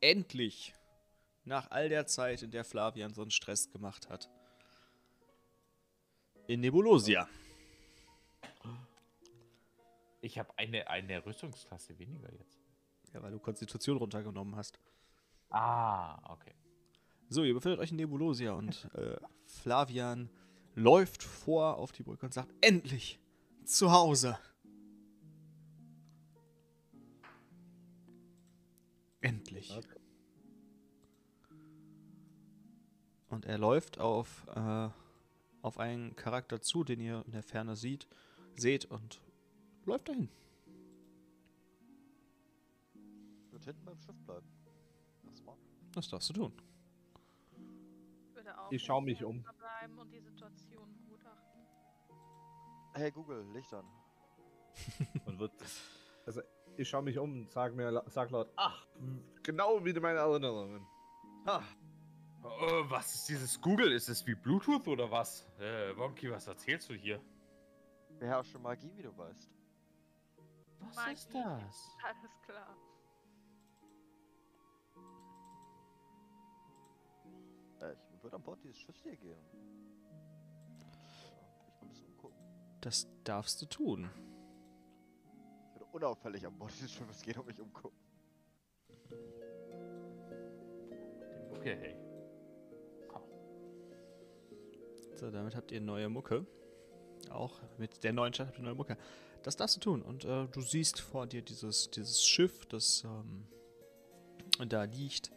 endlich, nach all der Zeit, in der Flavian so einen Stress gemacht hat, in Nebulosia. Ich habe eine, eine Rüstungsklasse weniger jetzt. Ja, weil du Konstitution runtergenommen hast. Ah, okay. So, ihr befindet euch in Nebulosia und äh, Flavian läuft vor auf die Brücke und sagt: Endlich! Zu Hause! Endlich. Okay. Und er läuft auf, äh, auf einen Charakter zu, den ihr in der Ferne sieht, seht und läuft dahin. Ich würde hinten beim Schiff bleiben. Das war. Das darfst du tun. Ich würde auch Ich schau nicht mich um. bleiben und die Situation begutachten. Hey Google, Licht an. Und wird. Also, ich schaue mich um und sag mir, la- sag laut, ach, genau wie meine Erinnerungen. Ha, Oh, was ist dieses Google? Ist es wie Bluetooth oder was? Äh, Wonky, was erzählst du hier? Beherrsche Magie, wie du weißt. Was Magie. ist das? Alles klar. Äh, ich würde an Bord dieses Schiffs hier gehen. Ein bisschen umgucken. Das darfst du tun. Unauffällig an Bord dieses Schiffes gehen und mich umgucken. Okay. So, damit habt ihr neue Mucke. Auch mit der neuen Stadt habt ihr neue Mucke. Das darfst du tun. Und äh, du siehst vor dir dieses, dieses Schiff, das ähm, da liegt.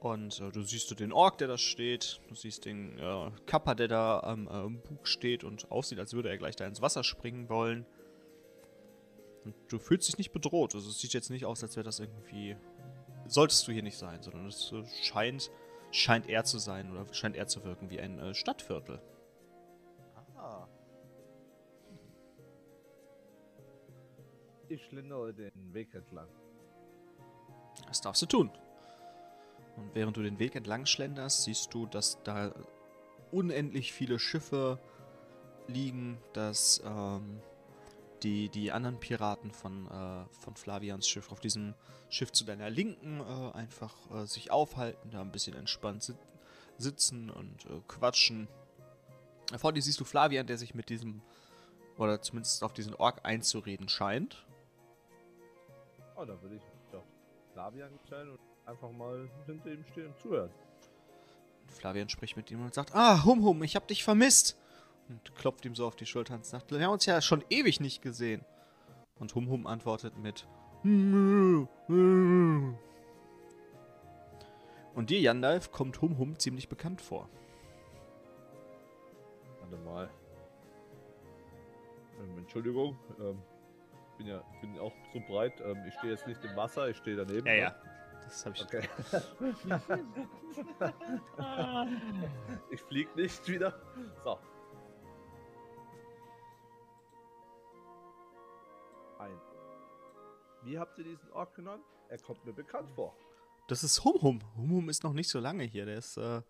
Und äh, du siehst du den Ork, der da steht. Du siehst den äh, Kappa, der da am ähm, Bug steht und aussieht, als würde er gleich da ins Wasser springen wollen. Und du fühlst dich nicht bedroht. Also es sieht jetzt nicht aus, als wäre das irgendwie. Solltest du hier nicht sein, sondern es äh, scheint, scheint er zu sein oder scheint er zu wirken wie ein äh, Stadtviertel. Ah, ich schlendere den Weg entlang. Das darfst du tun. Und während du den Weg entlang schlenderst, siehst du, dass da unendlich viele Schiffe liegen, dass ähm, die, die anderen Piraten von, äh, von Flavians Schiff auf diesem Schiff zu deiner Linken äh, einfach äh, sich aufhalten, da ein bisschen entspannt sit sitzen und äh, quatschen. Vor dir siehst du Flavian, der sich mit diesem, oder zumindest auf diesen Ork einzureden scheint. Oh, da würde ich doch Flavian stellen und einfach mal hinter ihm stehen und zuhören. Flavian spricht mit ihm und sagt, ah, Hum Hum, ich hab dich vermisst. Und klopft ihm so auf die Schulter und sagt, wir haben uns ja schon ewig nicht gesehen. Und Hum Hum antwortet mit Und dir, Yandalf, kommt Hum Hum ziemlich bekannt vor. Warte mal. Ähm, Entschuldigung, ähm, bin ja bin auch so breit. Ähm, ich stehe jetzt nicht im Wasser, ich stehe daneben. ne? Das habe ich. Okay. ich flieg nicht wieder. So. Wie habt ihr diesen Ork genannt? Er kommt mir bekannt vor. Das ist Hum Hum. Hum Hum ist noch nicht so lange hier. Der ist, äh.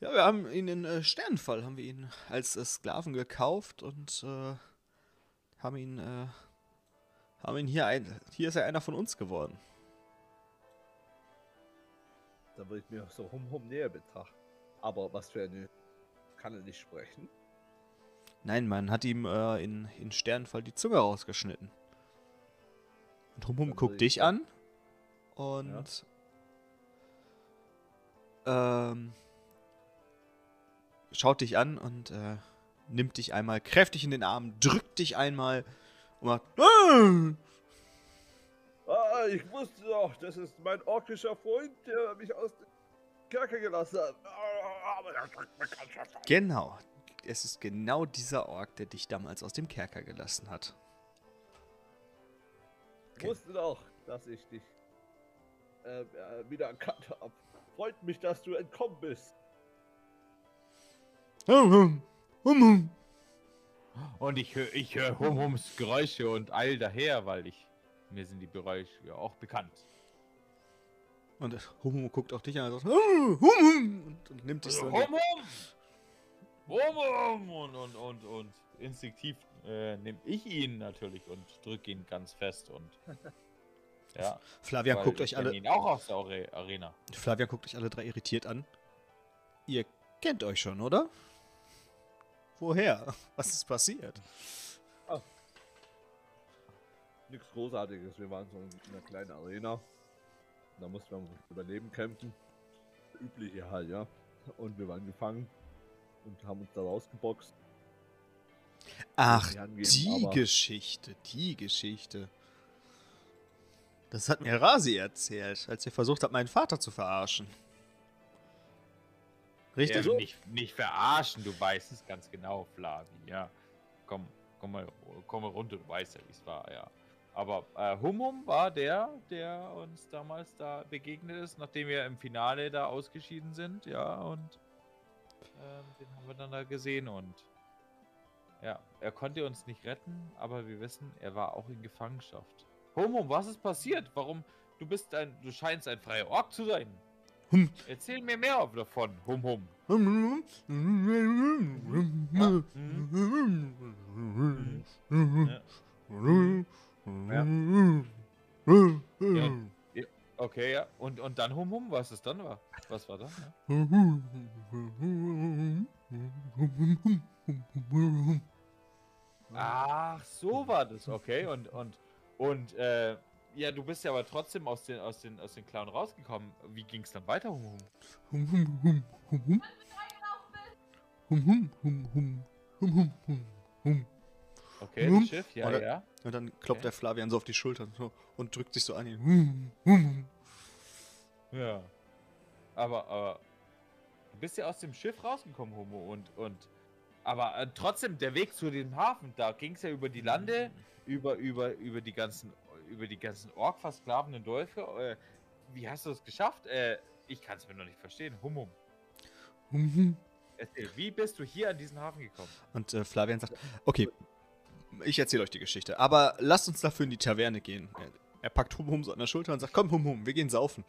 Ja, wir haben ihn in äh, Sternenfall, haben wir ihn als äh, Sklaven gekauft und äh, haben ihn, äh, haben ihn hier ein. Hier ist er einer von uns geworden. Da würde ich mir so hum hum näher betrachten. Aber was für eine. Kann er nicht sprechen? Nein, man hat ihm äh, in, in Sternenfall die Zunge rausgeschnitten. Und Hum Hum Dann guckt dich an und ähm, schaut dich an und äh, nimmt dich einmal kräftig in den Arm, drückt dich einmal und macht "Ah!" Ah, ich wusste doch, das ist mein orkischer Freund, der mich aus dem Kerker gelassen hat. Ah, aber der drückt mir ganz schön. Genau. Es ist genau dieser Ork, der dich damals aus dem Kerker gelassen hat. Ich wusste doch, dass ich dich äh, äh, wieder erkannt habe. Freut mich, dass du entkommen bist. Hum Hum, Hum Hum. Und ich höre ich hör Hum Hums Geräusche und eil daher, weil ich. Mir sind die Geräusche ja auch bekannt. Und Hum Hum guckt auch dich an und sagt, "Ah, Hum Hum, und, und nimmt dich so. in die- Hum Hum! Hum Hum! Und, und, und, und instinktiv äh, nehme ich ihn natürlich und drücke ihn ganz fest und Ja. Flavian weil guckt euch alle. ihn auch aus der Are- Arena. Flavian guckt euch alle drei irritiert an. Ihr kennt euch schon, oder? Woher? Was ist passiert? Nichts Großartiges. Wir waren so in einer kleinen Arena. Da mussten wir Überleben kämpfen. Übliche halt, ja. Und wir waren gefangen und haben uns da rausgeboxt. Ach, die Geschichte, die Geschichte. Das hat mir Rasi erzählt, als ihr versucht habt, meinen Vater zu verarschen. Richtig? Ja, nicht, nicht verarschen, du weißt es ganz genau, Flavi. Ja. Komm, komm mal, komm mal runter, du weißt ja, wie es war, ja. Aber äh, Humum war der, der uns damals da begegnet ist, nachdem wir im Finale da ausgeschieden sind, ja, und ähm, den haben wir dann da gesehen und ja, er konnte uns nicht retten, aber wir wissen, er war auch in Gefangenschaft. Humum, was ist passiert? Warum? Du bist ein, du scheinst ein freier Ork zu sein. Hm. Erzähl mir mehr davon, Hum Hum. Okay, ja. Und, und dann Hum Hum, was es dann war? Was war dann? Ja? Ach, so war das, okay. Und, und, und, äh, ja, du bist ja aber trotzdem aus den, aus den, aus den Clown rausgekommen. Wie ging es dann weiter, Hum Hum? Okay, Hum. das Schiff, ja, Oder- ja. Und dann klopft Okay. der Flavian so auf die Schultern so, und drückt sich so an ihn. Ja. Aber, aber, du bist ja aus dem Schiff rausgekommen, Homo, und, und, aber äh, trotzdem, der Weg zu dem Hafen, da ging es ja über die Lande, über, über, über die ganzen, über die ganzen Ork versklavenen Dörfer. Äh, wie hast du es geschafft? Äh, ich kann es mir noch nicht verstehen. Humum. Erzähl, wie bist du hier an diesen Hafen gekommen? Und äh, Flavian sagt, okay, ich erzähle euch die Geschichte, aber lasst uns dafür in die Taverne gehen. Er, er packt Hum Hum so an der Schulter und sagt, komm Hum Hum, wir gehen saufen.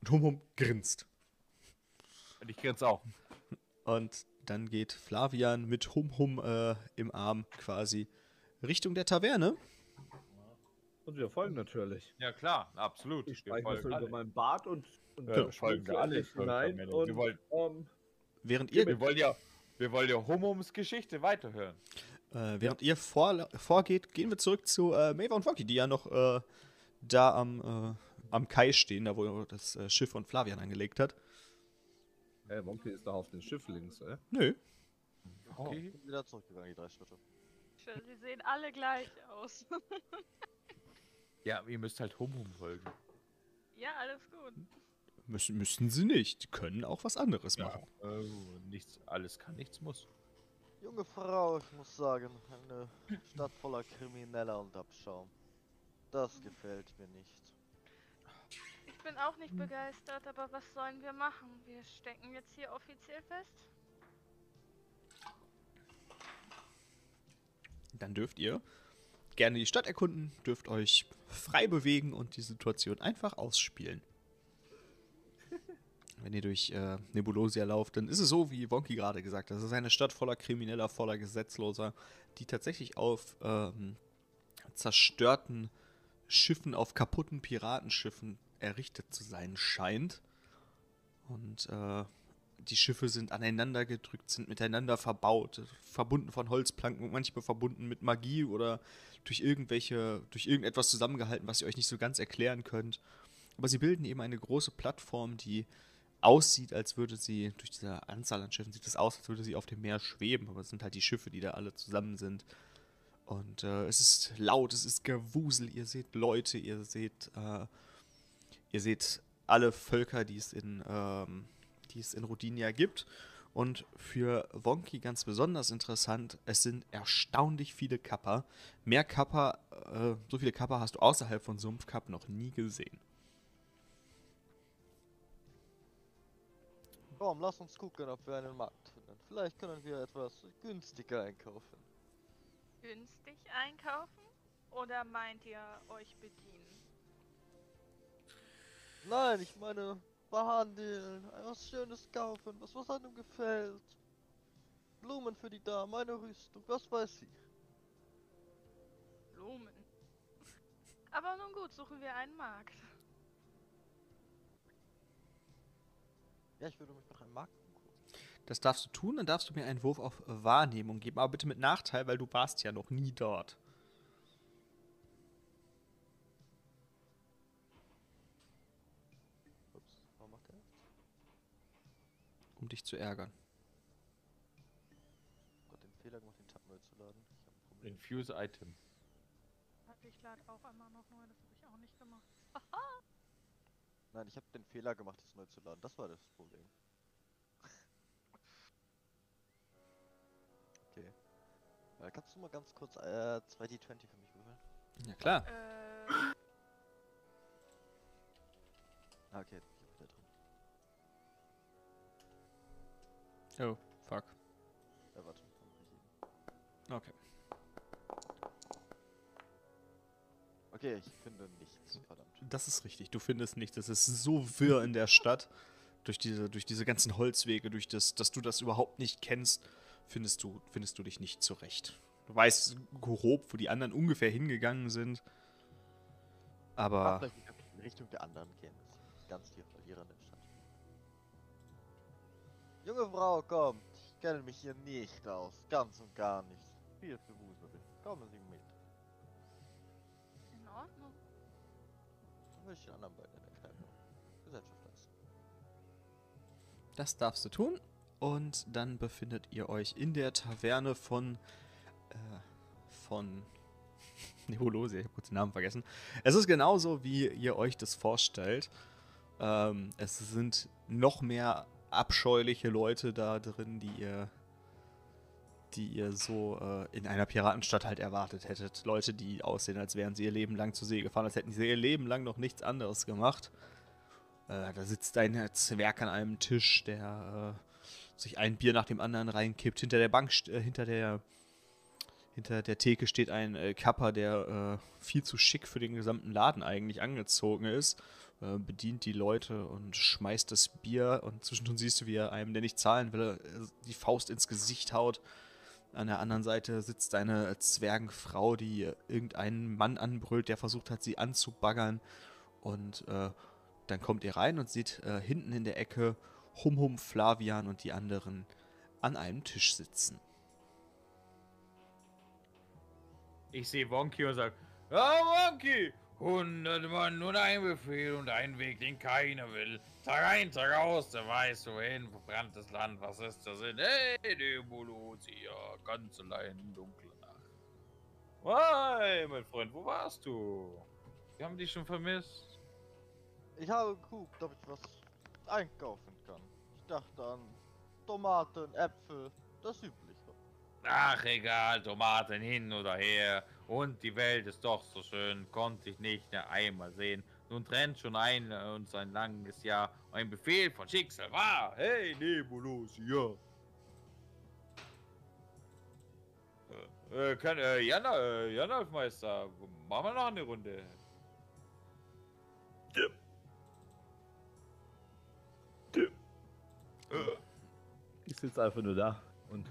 Und Hum Hum grinst. Und ich grinse auch. Und dann geht Flavian mit Hum Hum äh, im Arm quasi Richtung der Taverne. Und wir folgen natürlich. Ja, klar, absolut. Ich Wir folgen so über alle. meinen Bart und, und Ja, dann folgen wir schlüpfe alle, hinein wir. und Wir wollen- ähm, Während ihr, Wir wollen ja, wir wollen ja Humums Geschichte weiterhören. äh, während ihr vor, vorgeht, gehen wir zurück zu äh, Maeva und Wonky, die ja noch äh, da am, äh, am Kai stehen, da wo das äh, Schiff von Flavian angelegt hat. Hey, Wonky ist da auf dem Schiff links, äh? Nö. Okay. Ich bin wieder zurückgegangen, die drei Schritte. Schön, Sie sehen alle gleich aus. Ja, ihr müsst halt Humum folgen. ja, alles gut. Müssen, müssen sie nicht. Die können auch was anderes machen. Oh, nichts, alles kann, nichts muss. Junge Frau, ich muss sagen, eine Stadt voller Krimineller und Abschaum. Das gefällt mir nicht. Ich bin auch nicht begeistert, aber was sollen wir machen? Wir stecken jetzt hier offiziell fest. Dann dürft ihr gerne die Stadt erkunden, dürft euch frei bewegen und die Situation einfach ausspielen. Wenn ihr durch äh, Nebulosia lauft, dann ist es so, wie Wonky gerade gesagt hat. Es ist eine Stadt voller Krimineller, voller Gesetzloser, die tatsächlich auf ähm, zerstörten Schiffen, auf kaputten Piratenschiffen errichtet zu sein scheint. Und äh, die Schiffe sind aneinander gedrückt, sind miteinander verbaut, verbunden von Holzplanken, manchmal verbunden mit Magie oder durch irgendwelche, durch irgendetwas zusammengehalten, was ihr euch nicht so ganz erklären könnt. Aber sie bilden eben eine große Plattform, die aussieht, als würde sie, durch diese Anzahl an Schiffen sieht es aus, als würde sie auf dem Meer schweben, aber es sind halt die Schiffe, die da alle zusammen sind. Und äh, es ist laut, es ist Gewusel, ihr seht Leute, ihr seht, äh, ihr seht alle Völker, die es in, ähm, die es in Rodinia gibt. Und für Wonky ganz besonders interessant, es sind erstaunlich viele Kappa. Mehr Kappa, äh, so viele Kappa hast du außerhalb von Sumpfkap noch nie gesehen. Komm, lass uns gucken, ob wir einen Markt finden. Vielleicht können wir etwas günstiger einkaufen. Günstig einkaufen? Oder meint ihr euch bedienen? Nein, ich meine behandeln, etwas Schönes kaufen, was was einem gefällt. Blumen für die Dame, eine Rüstung, was weiß ich. Blumen. Aber nun gut, suchen wir einen Markt. Ja, ich würde mich nach einem Markt umgucken. Das darfst du tun, dann darfst du mir einen Wurf auf Wahrnehmung geben, aber bitte mit Nachteil, weil du warst ja noch nie dort. Dich zu ärgern. Gott, den Fehler gemacht, den Tab neu zu laden. Ich hab ein Problem. Infuse Item. Ich lade auch einmal noch neu, das habe ich auch nicht gemacht. Nein, ich habe den Fehler gemacht, das neu zu laden. Das war das Problem. okay. Äh, kannst du mal ganz kurz äh, 2D20 für mich würfeln? Ja klar. Äh, Ah, okay, Oh, fuck. Äh, warte. Okay. Okay, ich finde nichts, verdammt. Das ist richtig. Du findest nichts. Es ist so wirr in der Stadt. Durch diese, durch diese ganzen Holzwege, durch das, dass du das überhaupt nicht kennst, findest du, findest du dich nicht zurecht. Du weißt grob, wo die anderen ungefähr hingegangen sind. Aber vielleicht kann ich in Richtung der anderen gehen. Das ist ganz tief. Junge Frau, kommt! Ich kenne mich hier nicht aus. Ganz und gar nicht. Viel für Wuserin. Kommen Sie mit. in Ordnung. Dann will ich den anderen beiden in der Gesellschaft leisten. das darfst du tun. Und dann befindet ihr euch in der Taverne von. Äh, von. Nebulose, ich habe kurz den Namen vergessen. Es ist genauso, wie ihr euch das vorstellt. Ähm, es sind noch mehr abscheuliche Leute da drin, die ihr. die ihr so äh, in einer Piratenstadt halt erwartet hättet. Leute, die aussehen, als wären sie ihr Leben lang zur See gefahren, als hätten sie ihr Leben lang noch nichts anderes gemacht. Äh, da sitzt ein Zwerg an einem Tisch, der äh, sich ein Bier nach dem anderen reinkippt. Hinter der Bank, äh, hinter der hinter der Theke steht ein äh, Kapper, der äh, viel zu schick für den gesamten Laden eigentlich angezogen ist. Äh, bedient die Leute und schmeißt das Bier. Und zwischendurch siehst du, wie er einem, der nicht zahlen will, äh, die Faust ins Gesicht haut. An der anderen Seite sitzt eine Zwergenfrau, die irgendeinen Mann anbrüllt, der versucht hat, sie anzubaggern. Und äh, dann kommt ihr rein und sieht äh, hinten in der Ecke Hum Hum, Flavian und die anderen an einem Tisch sitzen. Ich sehe Wonky und sage, ja Wonky, 100 Mann, nur ein Befehl und ein Weg, den keiner will. Tag ein, Tag aus, der weiß wohin, verbranntes Land, was ist der Sinn? Hey, Nebulosia, ganz allein im dunklen Nacht. Hi, mein Freund, wo warst du? Wir haben dich schon vermisst. Ich habe geguckt, ob ich was einkaufen kann. Ich dachte an Tomaten, Äpfel, das Übliche. Ach, egal, Tomaten hin oder her. Und die Welt ist doch so schön, konnte ich nicht mehr einmal sehen. Nun trennt schon ein äh, uns ein langes Jahr. Ein Befehl von Schicksal war. Hey, Nebulosia. Äh, äh, kann, äh, Jana, äh, Janalfmeister, machen wir noch eine Runde. Ich sitze einfach nur da und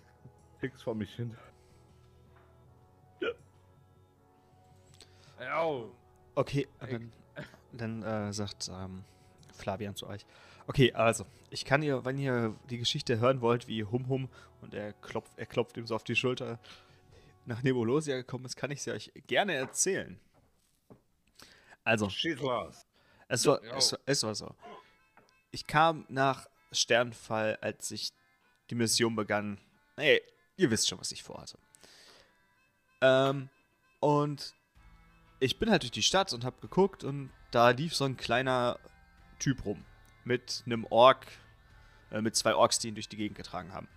fix vor mich hin. Okay, dann, dann äh, sagt ähm, Flavian zu euch. Okay, also, ich kann ihr, wenn ihr die Geschichte hören wollt, wie Hum Hum und er klopft, er klopft ihm so auf die Schulter nach Nebulosia gekommen ist, kann ich sie euch gerne erzählen. Also, es war, es, war- es war so. Ich kam nach Sternfall, als ich die Mission begann. Ey, ihr wisst schon, was ich vorhatte. Ähm, und ich bin halt durch die Stadt und hab geguckt und da lief so ein kleiner Typ rum. Mit einem Ork, äh, mit zwei Orks, die ihn durch die Gegend getragen haben.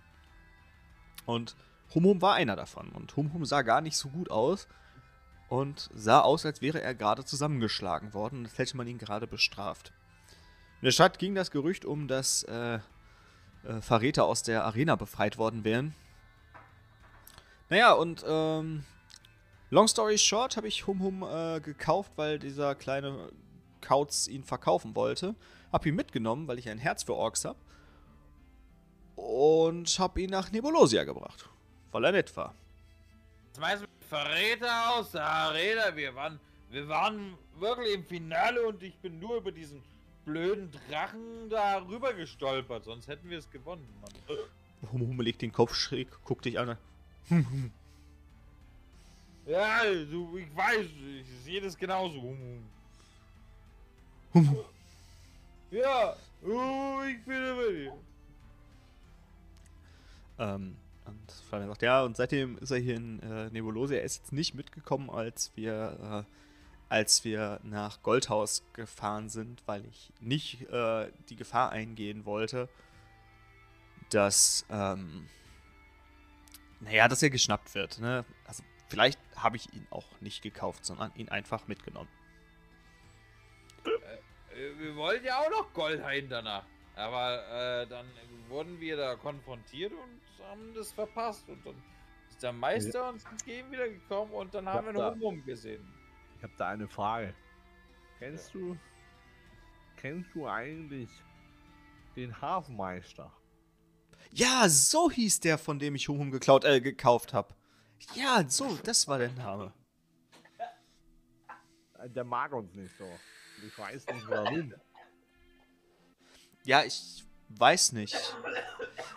Und Hum Hum war einer davon. Und Hum Hum sah gar nicht so gut aus und sah aus, als wäre er gerade zusammengeschlagen worden und als hätte man ihn gerade bestraft. In der Stadt ging das Gerücht um, dass äh, äh, Verräter aus der Arena befreit worden wären. Naja, und ähm, long story short habe ich Hum Hum äh, gekauft, weil dieser kleine Kauz ihn verkaufen wollte. Hab ihn mitgenommen, weil ich ein Herz für Orks habe. Und hab ihn nach Nebulosia gebracht, weil er nett war. Schmeiß mich Verräter aus der Arena. Wir waren Wir waren wirklich im Finale und ich bin nur über diesen blöden Drachen da rüber gestolpert, sonst hätten wir es gewonnen, Mann. Hum Hum legt den Kopf schräg, guckt dich an. Ja, du, ich weiß, ich sehe das genauso. Hum Hum. Ja, oh, ich bin über dir. Ähm, und Fabian sagt, ja, und seitdem ist er hier in äh, Nebulose. Er ist jetzt nicht mitgekommen, als wir, äh, als wir nach Goldhaus gefahren sind, weil ich nicht äh, die Gefahr eingehen wollte, dass, ähm, naja, dass er geschnappt wird. Ne? Also vielleicht habe ich ihn auch nicht gekauft, sondern ihn einfach mitgenommen. Äh, Wir wollten ja auch noch Goldhain danach. Aber äh, dann wurden wir da konfrontiert und haben das verpasst. Und dann ist der Meister uns entgegen wieder gekommen und dann haben wir da- einen Humum gesehen. Ich habe da eine Frage. Kennst du. Kennst du eigentlich den Hafenmeister? Ja, so hieß der, von dem ich Hum Hum geklaut, äh, gekauft habe. Ja, so, das war der Name. Äh, Der mag uns nicht so. Ich weiß nicht warum. Ja, ich weiß nicht.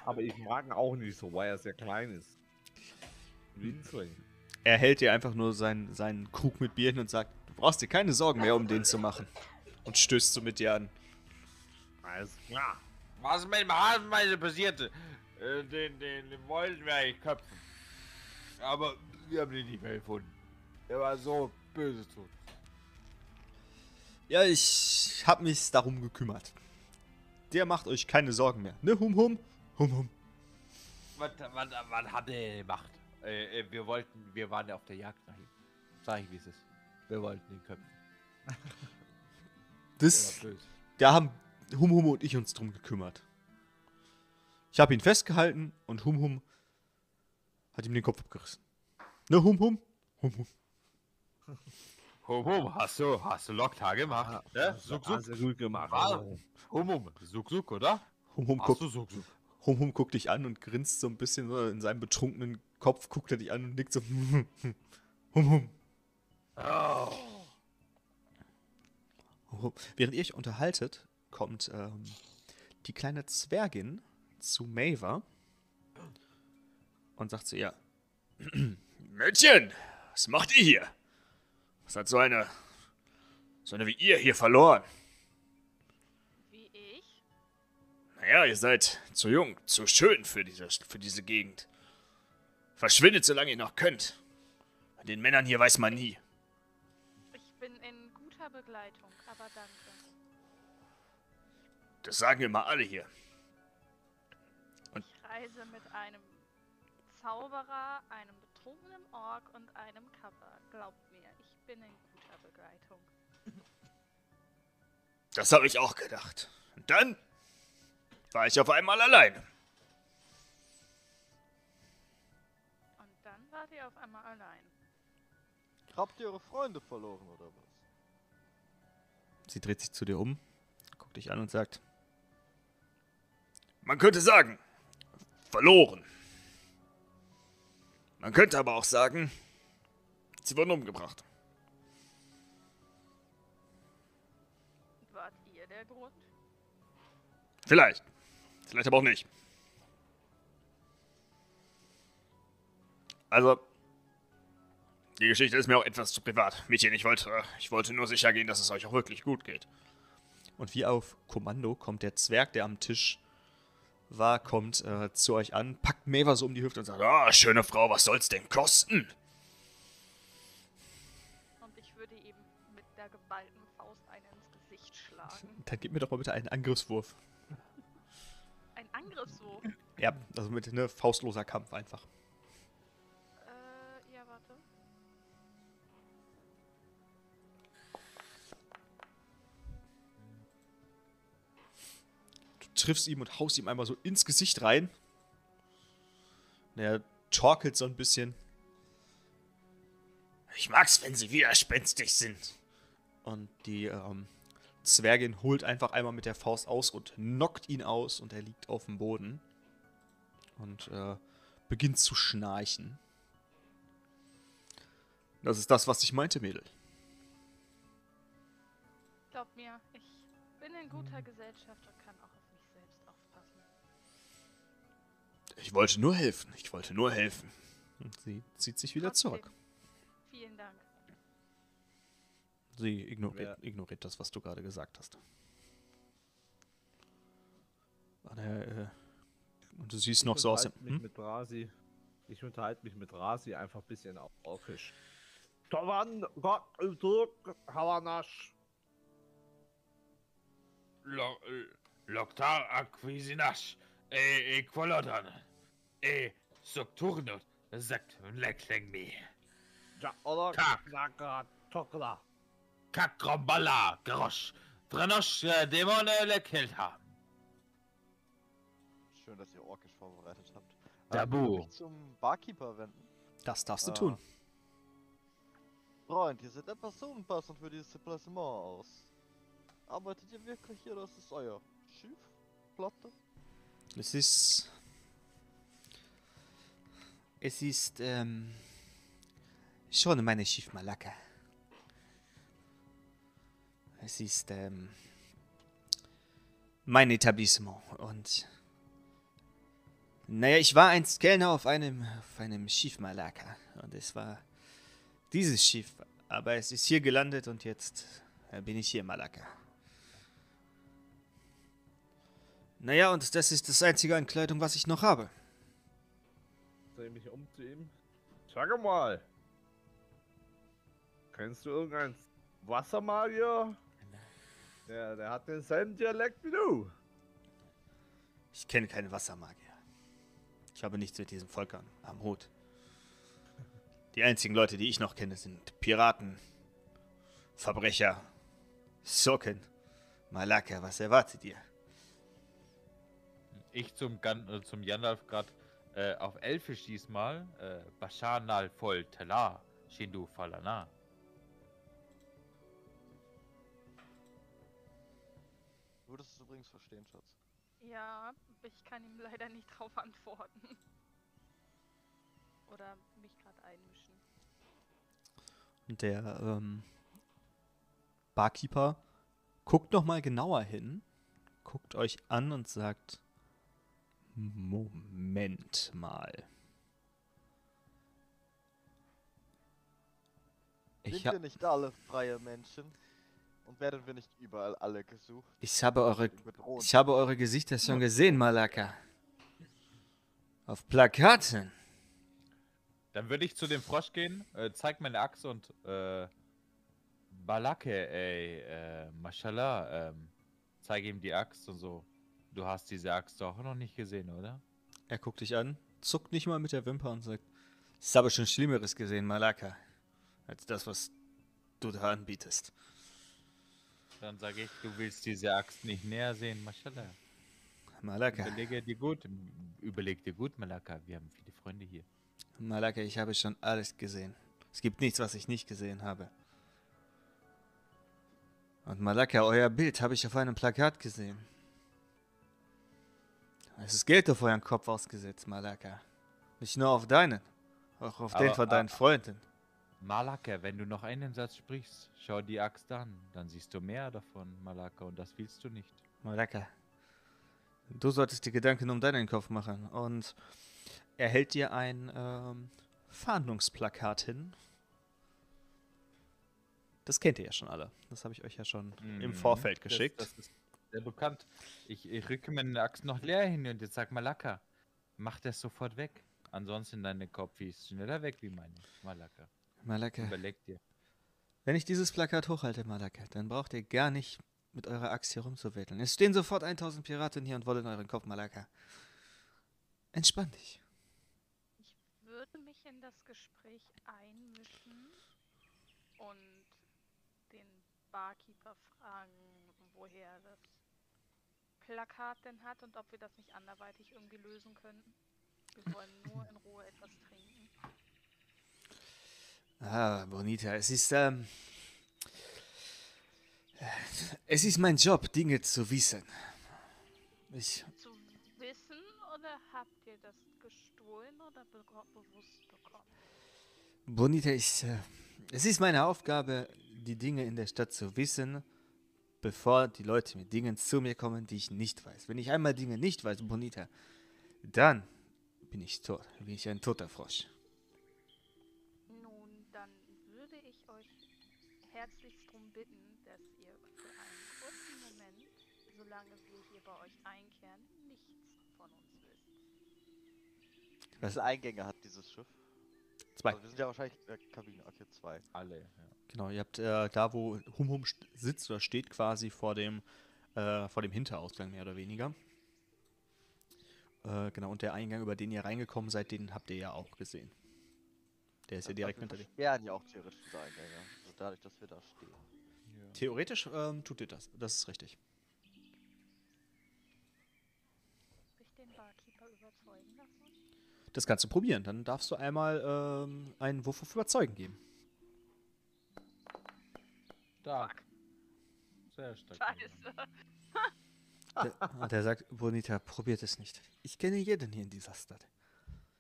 Aber ich mag ihn auch nicht so, weil er sehr klein ist. Winzling. Er hält dir einfach nur seinen, seinen Krug mit Bier hin und sagt, du brauchst dir keine Sorgen mehr, um den zu machen. Und stößt so mit dir an. Alles klar. Was mit dem Hafenmeister passierte, äh, den, den, den wollten wir eigentlich köpfen. Aber wir haben ihn nicht mehr gefunden. Er war so böse zu uns. Ja, ich hab mich darum gekümmert. Der macht euch keine Sorgen mehr. Ne, Hum Hum? Hum Hum. Was, was, was hat er gemacht? Äh, äh, wir wollten, wir waren ja auf der Jagd nach ihm. Sag ich, wie es ist. Wir wollten ihn köpfen. Das, da haben Hum Hum und ich uns drum gekümmert. Ich habe ihn festgehalten und Hum Hum hat ihm den Kopf abgerissen. Ne, Hum Hum? Hum Hum. Hum, hum, hast du, hast du Loktar gemacht? Ja, Suk, Hast Suk. du gut gemacht. Ah. Hum, hum, Suk, Suk, oder? Hum Hum Hast du Suk, Suk? Hum Hum guckt dich an und grinst so ein bisschen in seinem betrunkenen Kopf, guckt er dich an und nickt so. Hum Hum. Oh. Oh, Während ihr euch unterhaltet, kommt ähm, die kleine Zwergin zu Maver und sagt zu ihr: Mädchen, was macht ihr hier? Was hat so eine, so eine wie ihr hier verloren? Wie ich? Naja, ihr seid zu jung, zu schön für diese, für diese Gegend. Verschwindet, solange ihr noch könnt. Bei den Männern hier weiß man nie. Ich bin in guter Begleitung, aber danke. Das sagen immer alle hier. Ich reise mit einem Zauberer, einem betrunkenen Ork und einem Kapper. Glaubt mir, ich bin in guter Begleitung. Das habe ich auch gedacht. Und dann war ich auf einmal alleine. Und dann wart ihr auf einmal allein. Habt ihr eure Freunde verloren oder was? Sie dreht sich zu dir um, guckt dich an und sagt: Man könnte sagen, verloren. Man könnte aber auch sagen, sie wurden umgebracht. Wart ihr der Grund? Vielleicht. Vielleicht aber auch nicht. Also, die Geschichte ist mir auch etwas zu privat. Mädchen, ich wollte, äh, ich wollte nur sicher gehen, dass es euch auch wirklich gut geht. Und wie auf Kommando kommt der Zwerg, der am Tisch war, kommt äh, zu euch an, packt Maver so um die Hüfte und sagt, ah, schöne Frau, was soll's denn kosten? Und ich würde ihm mit der geballten Faust einen ins Gesicht schlagen. Dann gib mir doch mal bitte einen Angriffswurf. Ein Angriffswurf. Ja, also mit ne, faustloser Kampf einfach. Triffst ihn und haust ihm einmal so ins Gesicht rein. Er torkelt so ein bisschen. Ich mag's, wenn sie widerspenstig sind. Und die ähm, Zwergin holt einfach einmal mit der Faust aus und knockt ihn aus und er liegt auf dem Boden. Und äh, beginnt zu schnarchen. Das ist das, was ich meinte, Mädel. glaub mir, ich bin in guter Gesellschaft und kann Ich wollte nur helfen. Ich wollte nur helfen. Und sie zieht sich wieder Trotzdem, zurück. Vielen Dank. Sie ignoriert, Wer- ignoriert das, was du gerade gesagt hast. Der, äh, und du siehst noch Ich so aus dem. unterhalte mich Hm? mit Rasi. Ich unterhalte mich mit Rasi einfach ein bisschen auf Orkisch. Tovan, Gott. Lo- Loktar Aquisinash, e Equalodan, e Sokturnut, sagt Leckling me. Ja, oder? Kak. Naka, Tokla. Kakrombala, Grosch, Vrenosch, Dämone, Lekelta. Schön, dass ihr Orkisch vorbereitet habt. Tabu. Ich will mich zum Barkeeper wenden. Das darfst du Ah. tun. Freund, ihr seht etwas unpassend für dieses Etablissement aus. Arbeitet ihr wirklich hier oder ist es euer Schiff? Flotte? Es ist. Es ist, ähm. Schon meine Schiff Malaka. Es ist, ähm. Mein Etablissement und. Naja, ich war einst Kellner auf einem, auf einem Schiff Malaka. Und es war dieses Schiff. Aber es ist hier gelandet und jetzt äh, bin ich hier in Malaka. Naja, und das ist das einzige an Kleidung, was ich noch habe. Sag mal. Kennst du irgendeinen Wassermagier? Der, der hat denselben Dialekt wie du. Ich kenne keine Wassermagier. Ich habe nichts mit diesen Völkern am Hut. Die einzigen Leute, die ich noch kenne, sind Piraten, Verbrecher, Socken, Malaka. Was erwartet ihr? Ich zum, Gan äh, zum Gandalf grad äh, auf Elfisch diesmal. Äh, Bashanal voll Telar, Shindu Falana. Du würdest es übrigens verstehen, Schatz. Ja, ich kann ihm leider nicht drauf antworten. Oder mich gerade einmischen. Und der ähm, Barkeeper guckt noch mal genauer hin, guckt euch an und sagt: Moment mal. Ich, Sind wir nicht alle freie Menschen? Und werden wir nicht überall alle gesucht? ich habe eure. Ich habe eure Gesichter schon gesehen, Malaka. Auf Plakaten. Dann würde ich zu dem Frosch gehen, äh, zeig meine Axt und äh, Balake, ey, äh, Mashallah, ähm, zeige ihm die Axt und so. Du hast diese Axt doch noch nicht gesehen, oder? Er guckt dich an, zuckt nicht mal mit der Wimper und sagt: Ich habe schon Schlimmeres gesehen, Malaka, als das, was du da anbietest. Dann sage ich, du willst diese Axt nicht näher sehen, Mashallah. Malaka, Überlege dir gut, überleg dir gut, Malaka, wir haben viele Freunde hier. Malaka, ich habe schon alles gesehen. Es gibt nichts, was ich nicht gesehen habe. Und Malaka, euer Bild habe ich auf einem Plakat gesehen. Es ist Geld auf euren Kopf ausgesetzt, Malaka. Nicht nur auf deinen, auch auf den Aber- von deinen ah, Freunden. Malaka, wenn du noch einen Satz sprichst, schau die Axt an, dann siehst du mehr davon, Malaka, und das willst du nicht. Malaka, du solltest dir Gedanken um deinen Kopf machen. Und er hält dir ein ähm, Fahndungsplakat hin. Das kennt ihr ja schon alle. Das habe ich euch ja schon im Mhm. Vorfeld geschickt. Das, das ist sehr bekannt. Ich, ich rücke meine Axt noch leer hin und jetzt sag Malaka, mach das sofort weg. Ansonsten dein Kopf ist schneller weg wie meine. Malaka, Malaka, überleg dir. wenn ich dieses Plakat hochhalte, Malaka, dann braucht ihr gar nicht mit eurer Axt hier rumzuwetteln. Es stehen sofort 1000 Piraten hier und wollen euren Kopf, Malaka. Entspann dich. Ich würde mich in das Gespräch einmischen und den Barkeeper fragen, woher er das Plakat denn hat und ob wir das nicht anderweitig irgendwie lösen könnten. Wir wollen nur in Ruhe etwas trinken. Ah, Bonita, es ist, ähm. Es ist mein Job, Dinge zu wissen. Ich. Zu wissen oder habt ihr das gestohlen oder beko- bewusst bekommen? Bonita, ich. Äh, es ist meine Aufgabe, die Dinge in der Stadt zu wissen bevor die Leute mit Dingen zu mir kommen, die ich nicht weiß. Wenn ich einmal Dinge nicht weiß, Bonita, dann bin ich tot, bin ich ein toter Frosch. Nun, dann würde ich euch herzlichst darum bitten, dass ihr für einen kurzen Moment, solange wir hier bei euch einkehren, nichts von uns wisst. Viele Eingänge hat dieses Schiff? Zwei. Also wir sind ja wahrscheinlich in der Kabine. Okay, zwei. Alle, ja. Genau, ihr habt äh, da, wo Hum Hum sitzt oder steht, quasi vor dem, äh, vor dem Hinterausgang mehr oder weniger. Äh, genau, und der Eingang, über den ihr reingekommen seid, den habt ihr ja auch gesehen. Der ist ja direkt hinter wir dir. versperren ja auch theoretisch diese Eingänge. Also dadurch, dass wir da stehen. Theoretisch ähm, tut ihr das. Das ist richtig. Soll ich den Barkeeper überzeugen lassen? Das kannst du probieren. Dann darfst du einmal ähm, einen Wurf auf Überzeugen geben. Stark. Sehr stark. Scheiße. Der, und er sagt, Bonita, probiert es nicht. Ich kenne jeden hier in dieser Stadt.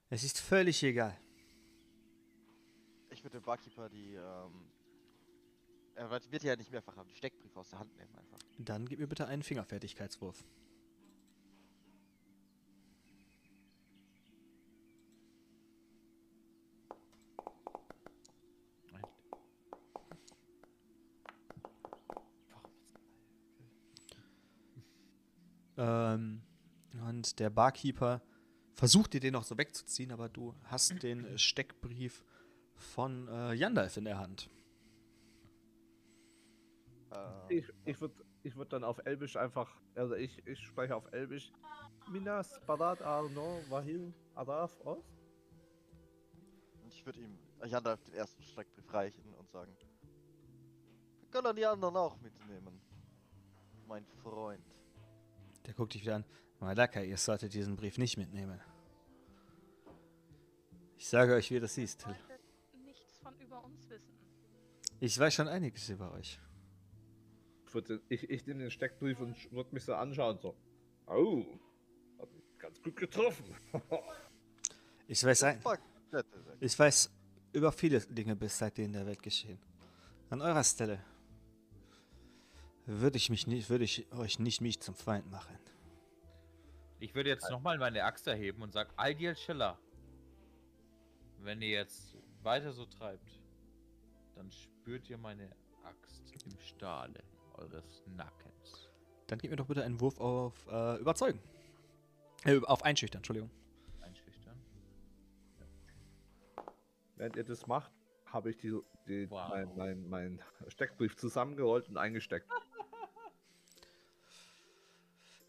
Es ist völlig egal. Ich würde dem Barkeeper die, ähm. Er wird wird ja nicht mehrfach haben, die Steckbriefe aus der Hand nehmen einfach. Dann gib mir bitte einen Fingerfertigkeitswurf. Ähm, und der Barkeeper versucht dir den noch so wegzuziehen, aber du hast den äh, Steckbrief von äh, Yandalf in der Hand. Äh, Ich, ich würde ich würd dann auf Elbisch einfach, also ich, ich spreche auf Elbisch. Minas Barat Arno Wahil Araf aus. ich würde ihm Jandalf den ersten Steckbrief reichen und sagen. Wir können die anderen auch mitnehmen. Mein Freund. Der guckt dich wieder an. Malaka, ihr solltet diesen Brief nicht mitnehmen. Ich sage euch, wie das ist. Ihr solltet nichts von über uns wissen. Ich weiß schon einiges über euch. Ich, ich, ich nehme den Steckbrief und würde mich so anschauen, so. Oh, hab ich ganz gut getroffen. Ich weiß, ein, ich weiß über viele Dinge bis seitdem in der Welt geschehen. An eurer Stelle würde ich mich nicht, würde ich euch nicht mich zum Feind machen. Ich würde jetzt nochmal meine Axt erheben und sag, Algiel Schiller. Wenn ihr jetzt weiter so treibt, dann spürt ihr meine Axt im Stahle eures Nackens. Dann gib mir doch bitte einen Wurf auf äh, Überzeugen. Äh, auf Einschüchtern, Entschuldigung. Einschüchtern. Während ihr das macht, habe ich die, die, Wow. mein, mein, mein Steckbrief zusammengerollt und eingesteckt.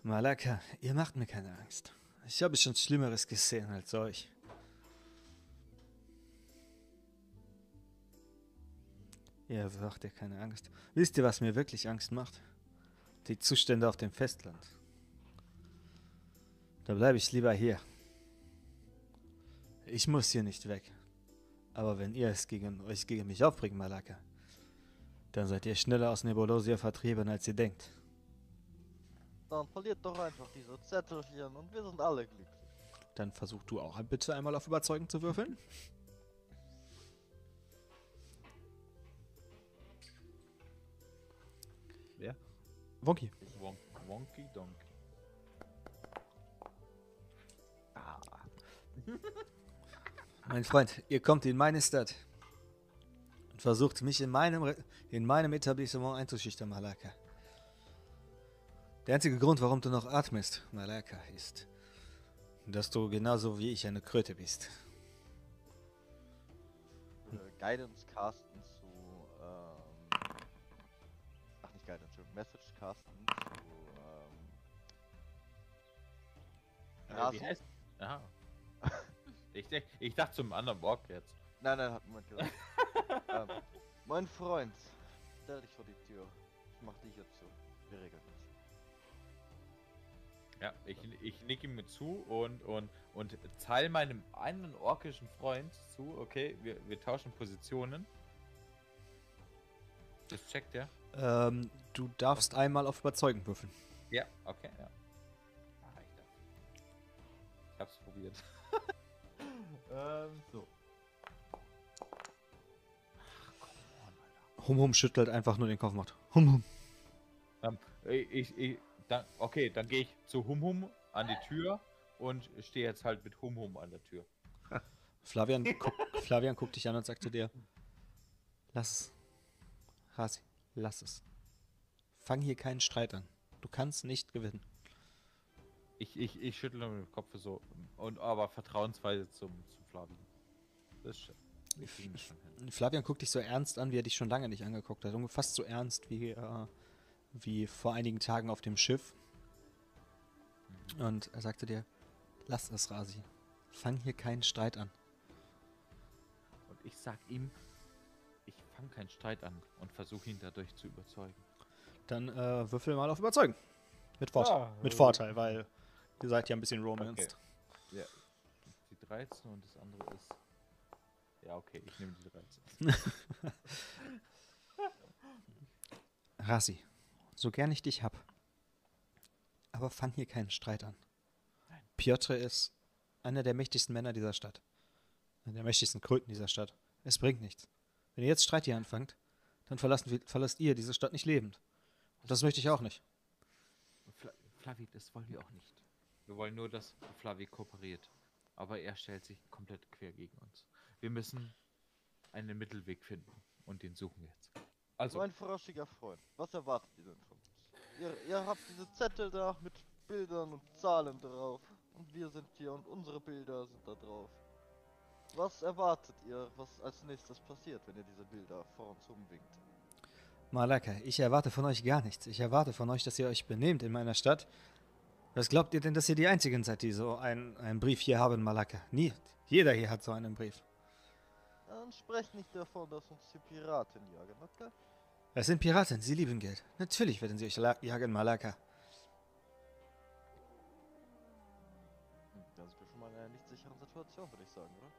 Malaka, ihr macht mir keine Angst. Ich habe schon Schlimmeres gesehen als euch. Ihr macht ihr keine Angst. Wisst ihr, was mir wirklich Angst macht? Die Zustände auf dem Festland. Da bleibe ich lieber hier. Ich muss hier nicht weg. Aber wenn ihr es gegen euch gegen mich aufbringt, Malaka, dann seid ihr schneller aus Nebulosia vertrieben, als ihr denkt. Dann verliert doch einfach diese Zettelchen und wir sind alle glücklich. Dann versuch du auch bitte einmal auf Überzeugen zu würfeln. Wer? Wonky. Wonk, wonky Donkey. Mein Freund, ihr kommt in meine Stadt und versucht mich in meinem, Re- in meinem Etablissement einzuschüchtern, Malaka. Der einzige Grund, warum du noch atmest, Malaka, ist, dass du genauso wie ich eine Kröte bist. Äh, Guidance casten zu. Ähm, ach, nicht Guidance, Entschuldigung, Message casten zu. Ähm, Äh, wie heißt? Aha. ich, ich dachte zum anderen Bock jetzt. Nein, nein, hat niemand gesagt. ähm, mein Freund, stell dich vor die Tür. Ich mach dich jetzt zu. Wir regeln. Ja, ich, ich nicke ihm zu und, und, und teile meinem einen orkischen Freund zu, okay, wir, wir tauschen Positionen. Das checkt er. Ähm, du darfst einmal auf Überzeugen würfeln. Ja, okay, ja. Ah, ich darf. Ich hab's probiert. ähm, so. Hum Hum schüttelt einfach nur den Kopf macht Hum Hum. Ähm, ich, ich, dann, okay, dann gehe ich zu Hum Hum an die Tür und stehe jetzt halt mit Hum Hum an der Tür. Flavian, guck, Flavian guckt dich an und sagt zu dir: Lass es. Rasi, lass es. Fang hier keinen Streit an. Du kannst nicht gewinnen. Ich, ich, ich schüttle mit dem Kopf so, und aber vertrauensweise zum, zum Flavian. Das ist schön. Flavian guckt dich so ernst an, wie er dich schon lange nicht angeguckt hat. Fast so ernst wie, äh, wie vor einigen Tagen auf dem Schiff. Und er sagte dir: Lass es, Rasi. Fang hier keinen Streit an. Und ich sag ihm, ich fange keinen Streit an und versuche ihn dadurch zu überzeugen. Dann äh, würfel mal auf Überzeugen. Mit Vorteil. Ah, Mit äh, Vorteil, weil ihr seid ja ein bisschen romanced. Ja. Die 13 und das andere ist. Ja, okay, ich nehme die 13. Rasi, so gern ich dich hab. Aber fang hier keinen Streit an. Piotr ist einer der mächtigsten Männer dieser Stadt. Einer der mächtigsten Kröten dieser Stadt. Es bringt nichts. Wenn ihr jetzt Streit hier anfangt, dann verlassen verlasst ihr diese Stadt nicht lebend. Und das möchte ich auch nicht. Fla Flavi, das wollen wir auch nicht. Wir wollen nur, dass Flavi kooperiert. Aber er stellt sich komplett quer gegen uns. Wir müssen einen Mittelweg finden. Und den suchen wir jetzt. Also, Mein froschiger Freund, was erwartet ihr denn von uns? Ihr, ihr habt diese Zettel da mit Bildern und Zahlen drauf. Und wir sind hier und unsere Bilder sind da drauf. Was erwartet ihr, was als nächstes passiert, wenn ihr diese Bilder vor uns umwinkt? Malaka, ich erwarte von euch gar nichts. Ich erwarte von euch, dass ihr euch benehmt in meiner Stadt. Was glaubt ihr denn, dass ihr die Einzigen seid, die so einen, einen Brief hier haben, Malaka? Nie. Jeder hier hat so einen Brief. Dann sprecht nicht davon, dass uns die Piraten jagen, okay? Es sind Piraten, sie lieben Geld. Natürlich werden sie euch jagen, Malaka. Dann sind wir schon mal in einer nicht sicheren Situation, würde ich sagen, oder?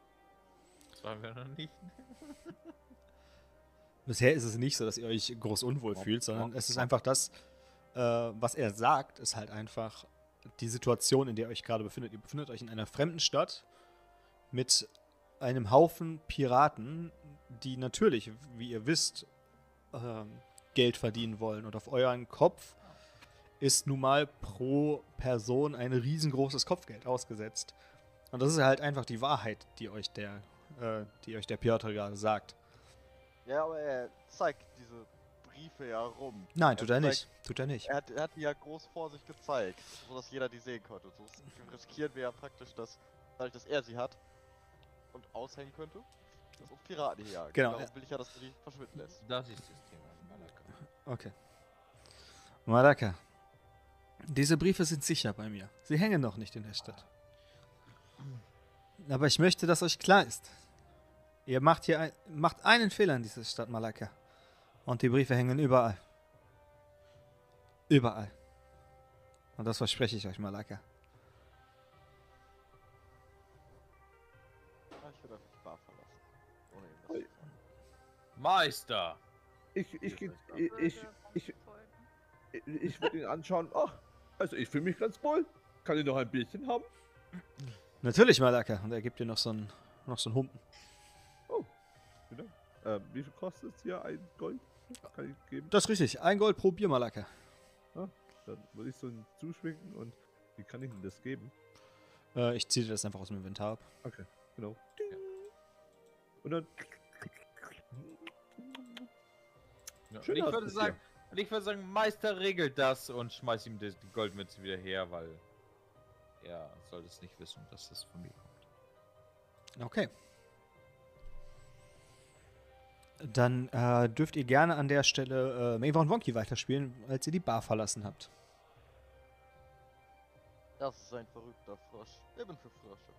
das waren wir noch nicht. Bisher ist es nicht so, dass ihr euch groß unwohl fühlt, sondern es ist einfach das, äh, was er sagt, ist halt einfach die Situation, in der ihr euch gerade befindet. Ihr befindet euch in einer fremden Stadt mit einem Haufen Piraten, die natürlich, wie ihr wisst, ähm, Geld verdienen wollen. Und auf euren Kopf ist nun mal pro Person ein riesengroßes Kopfgeld ausgesetzt. Und das ist halt einfach die Wahrheit, die euch der, äh, die euch der Piotr gerade sagt. Ja, aber er zeigt diese Briefe ja rum. Nein, tut er zeigt- nicht. Tut er nicht. Er hat, er hat die ja groß vor sich gezeigt, sodass jeder die sehen konnte. So riskieren wir ja praktisch, dass dadurch, dass er sie hat und aushängen könnte, dass uns Piraten hier jagen. Genau, Darum ja. will ich ja, dass du die verschwinden lässt. Das ist das Thema. Malaka. Okay. Maraka, diese Briefe sind sicher bei mir. Sie hängen noch nicht in der Stadt. Aber ich möchte, dass euch klar ist. Ihr macht hier ein, macht einen Fehler in dieser Stadt Malaka. Und die Briefe hängen überall. Überall. Und das verspreche ich euch, Malaka. Meister! Ich, ich, ich, Würde ich, ich, ich, ich würde ihn anschauen. Ach, also ich fühle mich ganz wohl. Kann ich noch ein Bierchen haben? Natürlich, Malaka. Und er gibt dir noch so einen, noch so einen Humpen. Genau. Ähm, wie viel kostet es hier ein Gold? Kann ich geben? Das ist richtig. Ein Gold pro Bier, Malaka. Dann würde ich so einen zuschwingen und wie kann ich denn das geben? Äh, ich ziehe dir das einfach aus dem Inventar ab. Okay, genau. Und dann. Ja, und Schön ich würde sagen, und ich würde sagen, Meister regelt das und schmeiß ihm die, Goldmünze wieder her, weil er soll es nicht wissen, dass das von mir kommt. Okay. Dann äh, dürft ihr gerne an der Stelle äh, Maeva und Wonky weiterspielen, als ihr die Bar verlassen habt. Das ist ein verrückter Frosch. Ich bin für Frösche.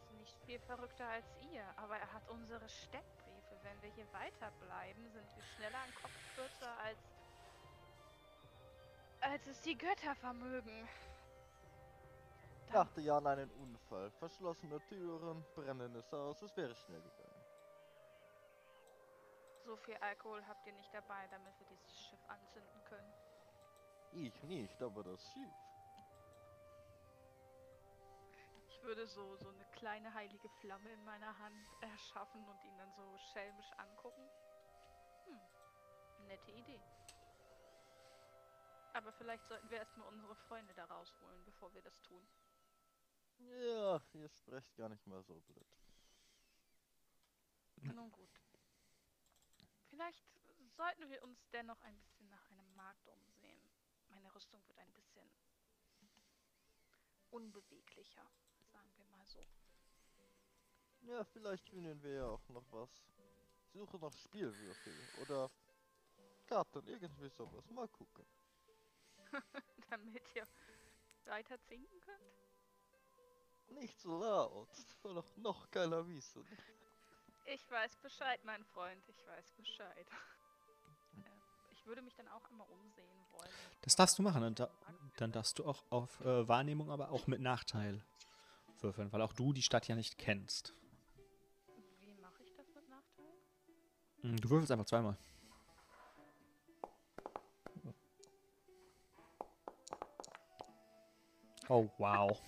Ist nicht viel verrückter als ihr, aber er hat unsere Steckbriefe. Wenn wir hier weiterbleiben, sind wir schneller an Kopf kürzer als. als es die Götter vermögen. Ich dachte ja an einen Unfall. Verschlossene Türen, brennendes Haus, es wäre schnell gegangen. So viel Alkohol habt ihr nicht dabei, damit wir dieses Schiff anzünden können. Ich nicht, aber das Schiff. Ich würde so, so eine kleine heilige Flamme in meiner Hand erschaffen und ihn dann so schelmisch angucken. Hm, nette Idee. Aber vielleicht sollten wir erstmal unsere Freunde da rausholen, bevor wir das tun. Ja, ihr sprecht gar nicht mal so blöd. Nun gut. Vielleicht sollten wir uns dennoch ein bisschen nach einem Markt umsehen. Meine Rüstung wird ein bisschen unbeweglicher, sagen wir mal so. Ja, vielleicht finden wir ja auch noch was. Suche noch Spielwürfel oder Karten, irgendwie sowas. Mal gucken. Damit ihr weiter zinken könnt? Nicht so laut, das soll doch noch keiner wissen. Ich weiß Bescheid, mein Freund. Ich weiß Bescheid. Äh, Ich würde mich dann auch einmal umsehen wollen. Das darfst du machen. Dann, da, dann darfst du auch auf äh, Wahrnehmung, aber auch mit Nachteil würfeln, weil auch du die Stadt ja nicht kennst. Wie mache ich das mit Nachteil? Mm, Du würfelst einfach zweimal. Oh, wow.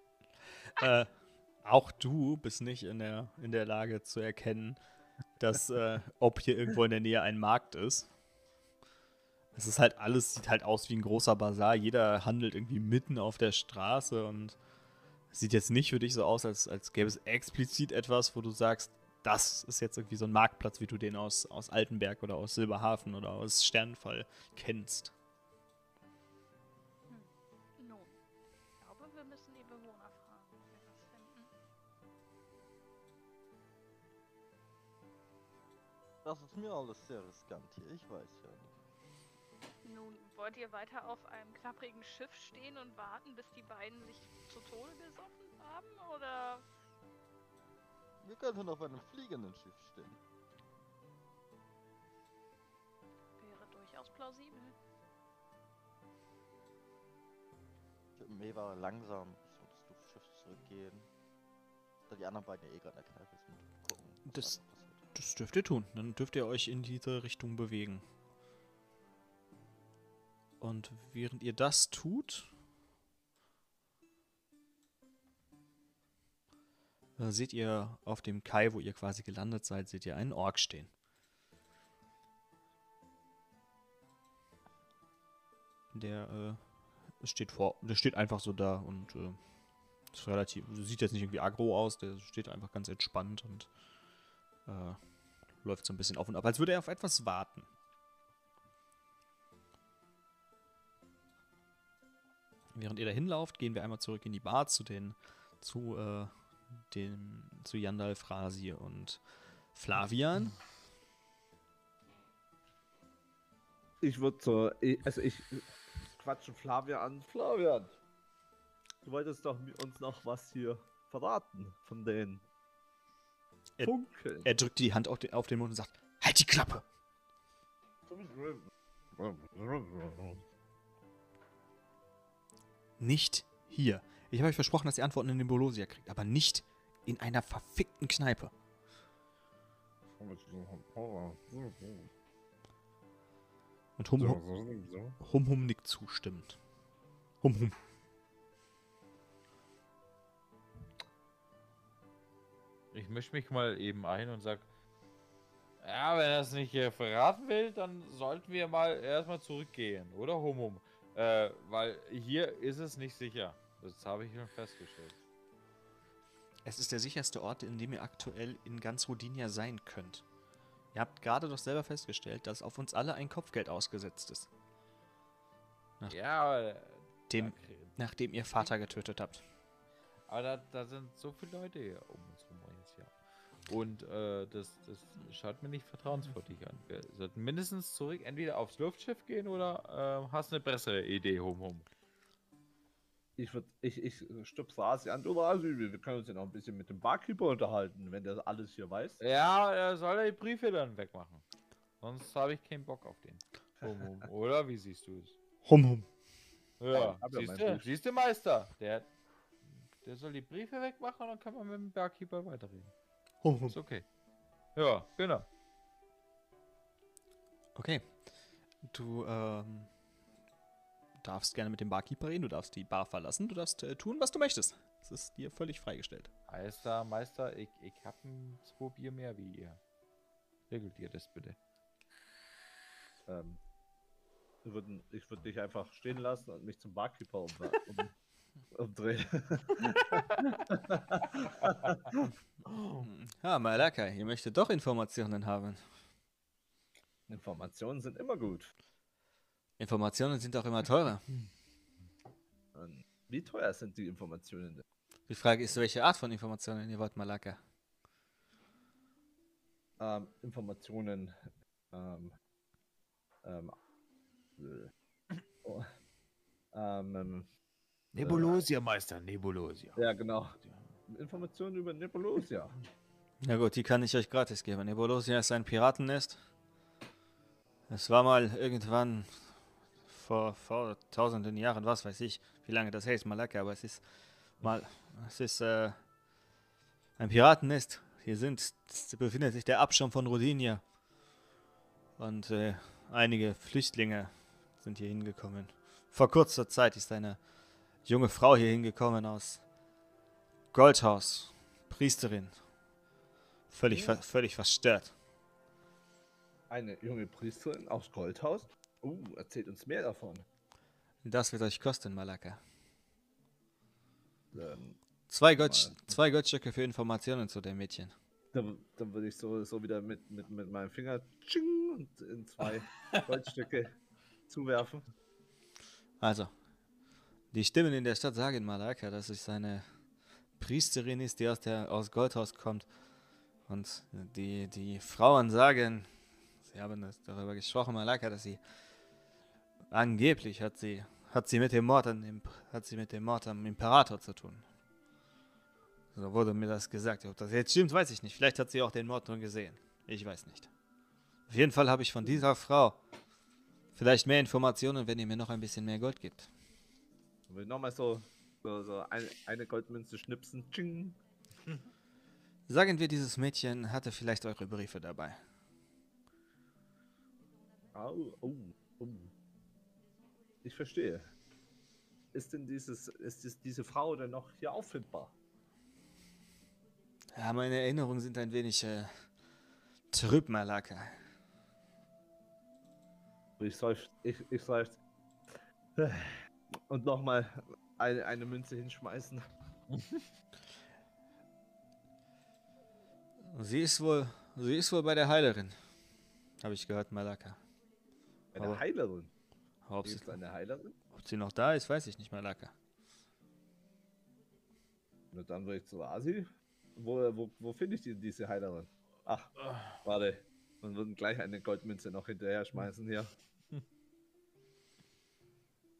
äh, auch du bist nicht in der, in der Lage zu erkennen, dass, äh, ob hier irgendwo in der Nähe ein Markt ist. Es ist halt alles, sieht halt aus wie ein großer Bazar. Jeder handelt irgendwie mitten auf der Straße und sieht jetzt nicht für dich so aus, als, als gäbe es explizit etwas, wo du sagst, das ist jetzt irgendwie so ein Marktplatz, wie du den aus, aus Altenberg oder aus Silberhafen oder aus Sternfall kennst. Nun, ich glaube, wir müssen die Bewohner fragen, ob wir was finden. Das ist mir alles sehr riskant hier, ich weiß ja nicht. Nun, wollt ihr weiter auf einem klapprigen Schiff stehen und warten, bis die beiden sich zu Tode gesoffen haben? Oder Wir könnten auf einem fliegenden Schiff stehen. wäre durchaus plausibel? Mir war langsam zum Schiff zurückgehen. Da die anderen beiden ja eh gerade in der Kneipe sind. Gucken, Das-. Das dürft ihr tun. Dann dürft ihr euch in diese Richtung bewegen. Und während ihr das tut, äh, seht ihr auf dem Kai, wo ihr quasi gelandet seid, seht ihr einen Ork stehen. Der äh, steht vor, der steht einfach so da und äh, ist relativ, sieht jetzt nicht irgendwie aggro aus, der steht einfach ganz entspannt und äh, läuft so ein bisschen auf und ab, als würde er auf etwas warten. Während ihr da hinlauft, gehen wir einmal zurück in die Bar zu den, zu, äh, dem, zu Yandal, Frasi und Flavian. Ich würde so, also ich quatsche Flavian an. Flavian, du wolltest doch uns noch was hier verraten von den Er- Funkeln. Er drückt die Hand auf den, auf den Mund und sagt, halt die Klappe! Nicht hier. Ich habe euch versprochen, dass ihr Antworten in den Bolosia kriegt, aber nicht in einer verfickten Kneipe. Und Hum Hum, hum, hum nickt zustimmend. Hum Hum. Ich mische mich mal eben ein und sag, ja, wenn er es nicht äh, verraten will, dann sollten wir mal erstmal zurückgehen, oder Humum? Äh, weil hier ist es nicht sicher. Das habe ich schon festgestellt. Es ist der sicherste Ort, in dem ihr aktuell in ganz Rodinia sein könnt. Ihr habt gerade doch selber festgestellt, dass auf uns alle ein Kopfgeld ausgesetzt ist, Ja, aber, dem, da krie- nachdem ihr Vater getötet habt. aber da, da sind so viele Leute hier um Und äh, das, das schaut mir nicht vertrauenswürdig an. Wir sollten mindestens zurück, entweder aufs Luftschiff gehen oder äh, hast eine bessere Idee, Humum? Ich würde, ich, ich stupse Rasi an. Du Rasi, wir wir können uns ja noch ein bisschen mit dem Barkeeper unterhalten, wenn der alles hier weiß. Ja, er soll die Briefe dann wegmachen. Sonst habe ich keinen Bock auf den. Humum, oder? Wie siehst du es? Hum Hum. Ja, ja siehst du, siehst du, Meister? Der, der soll die Briefe wegmachen und dann kann man mit dem Barkeeper weiterreden. Hum Hum. Ist okay. Ja, genau. Okay. Du ähm, darfst gerne mit dem Barkeeper reden, du darfst die Bar verlassen, du darfst äh, tun, was du möchtest. Es ist dir völlig freigestellt. Meister, Meister, ich, ich hab ein zwei Bier mehr wie ihr. Regelt ihr das bitte? Ähm, Ich würde würd dich einfach stehen lassen und mich zum Barkeeper um, um, umdrehen. Ja, Malaka, ihr möchtet doch Informationen haben. Informationen sind immer gut. Informationen sind auch immer teurer. Und wie teuer sind die Informationen denn? Die Frage ist, welche Art von Informationen ihr wollt, Malaka. Ähm, Informationen. Ähm, ähm, äh, oh, ähm, Nebulosia, Meister, Nebulosia. ja, genau. Informationen über Nebulosia. Na gut, die kann ich euch gratis geben. Nebulosia ist ein Piratennest. Es war mal irgendwann vor, vor tausenden Jahren, was weiß ich, wie lange das her ist, Malaka, aber es ist mal, es ist äh, ein Piratennest. Hier sind, befindet sich der Abschirm von Rodinia. Und äh, einige Flüchtlinge sind hier hingekommen. Vor kurzer Zeit ist eine junge Frau hier hingekommen aus Goldhaus, Priesterin. Völlig, ver völlig verstört. Eine junge Priesterin aus Goldhaus. Uh, erzählt uns mehr davon. Das wird euch kosten, Malaka. Ähm, Zwei, Gold, zwei Goldstücke für Informationen zu dem Mädchen. dann, dann würde ich so, so wieder mit, mit, mit meinem Finger tsching, und in zwei Goldstücke zuwerfen. Also, die Stimmen in der Stadt sagen Malaka, dass es eine Priesterin ist, die aus, der, aus Goldhaus kommt. Und die, die Frauen sagen, sie haben das darüber gesprochen, Malaka, dass sie angeblich hat sie, hat sie mit dem Mord an dem, hat sie mit dem Mord am Imperator zu tun. So wurde mir das gesagt. Ob das jetzt stimmt, weiß ich nicht. Vielleicht hat sie auch den Mord nur gesehen. Ich weiß nicht. Auf jeden Fall habe ich von dieser Frau vielleicht mehr Informationen, wenn ihr mir noch ein bisschen mehr Gold gibt. Und will nochmal so, so, so eine, eine Goldmünze schnipsen. Tsching. Sagen wir, dieses Mädchen hatte vielleicht eure Briefe dabei. Au, oh, oh. Ich verstehe. Ist denn dieses, ist es diese Frau denn noch hier auffindbar? Ja, meine Erinnerungen sind ein wenig äh, trüb, Malaka. Ich seufz, ich, ich seufz. Und nochmal eine, eine Münze hinschmeißen. Sie ist wohl, sie ist wohl bei der Heilerin. Habe ich gehört, Malaka. Eine Aber- Heilerin. Ob sie, eine Heilerin? ob sie noch da ist, weiß ich nicht, Malaka. Na dann würde ich zu Asi. Wo, wo, wo finde ich die, diese Heilerin? Ach, warte. Und würden gleich eine Goldmünze noch hinterher schmeißen hier.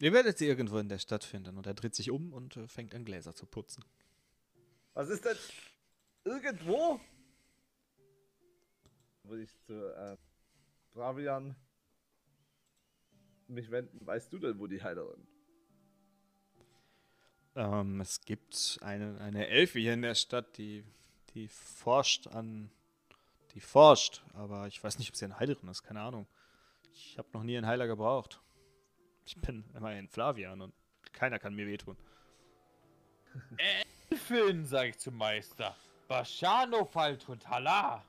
Ihr werdet sie irgendwo in der Stadt finden und er dreht sich um und äh, fängt an Gläser zu putzen. Was ist denn? Irgendwo? Würde ich zu äh, Bravian mich wenden. Weißt du denn, wo die Heilerin? Ähm, es gibt eine, eine Elfe hier in der Stadt, die, die forscht an. Die forscht, aber ich weiß nicht, ob sie eine Heilerin ist, keine Ahnung. Ich habe noch nie einen Heiler gebraucht. Ich bin immerhin Flavian und keiner kann mir wehtun. Elfin, sag ich zum Meister. Bashano Faltund Hala.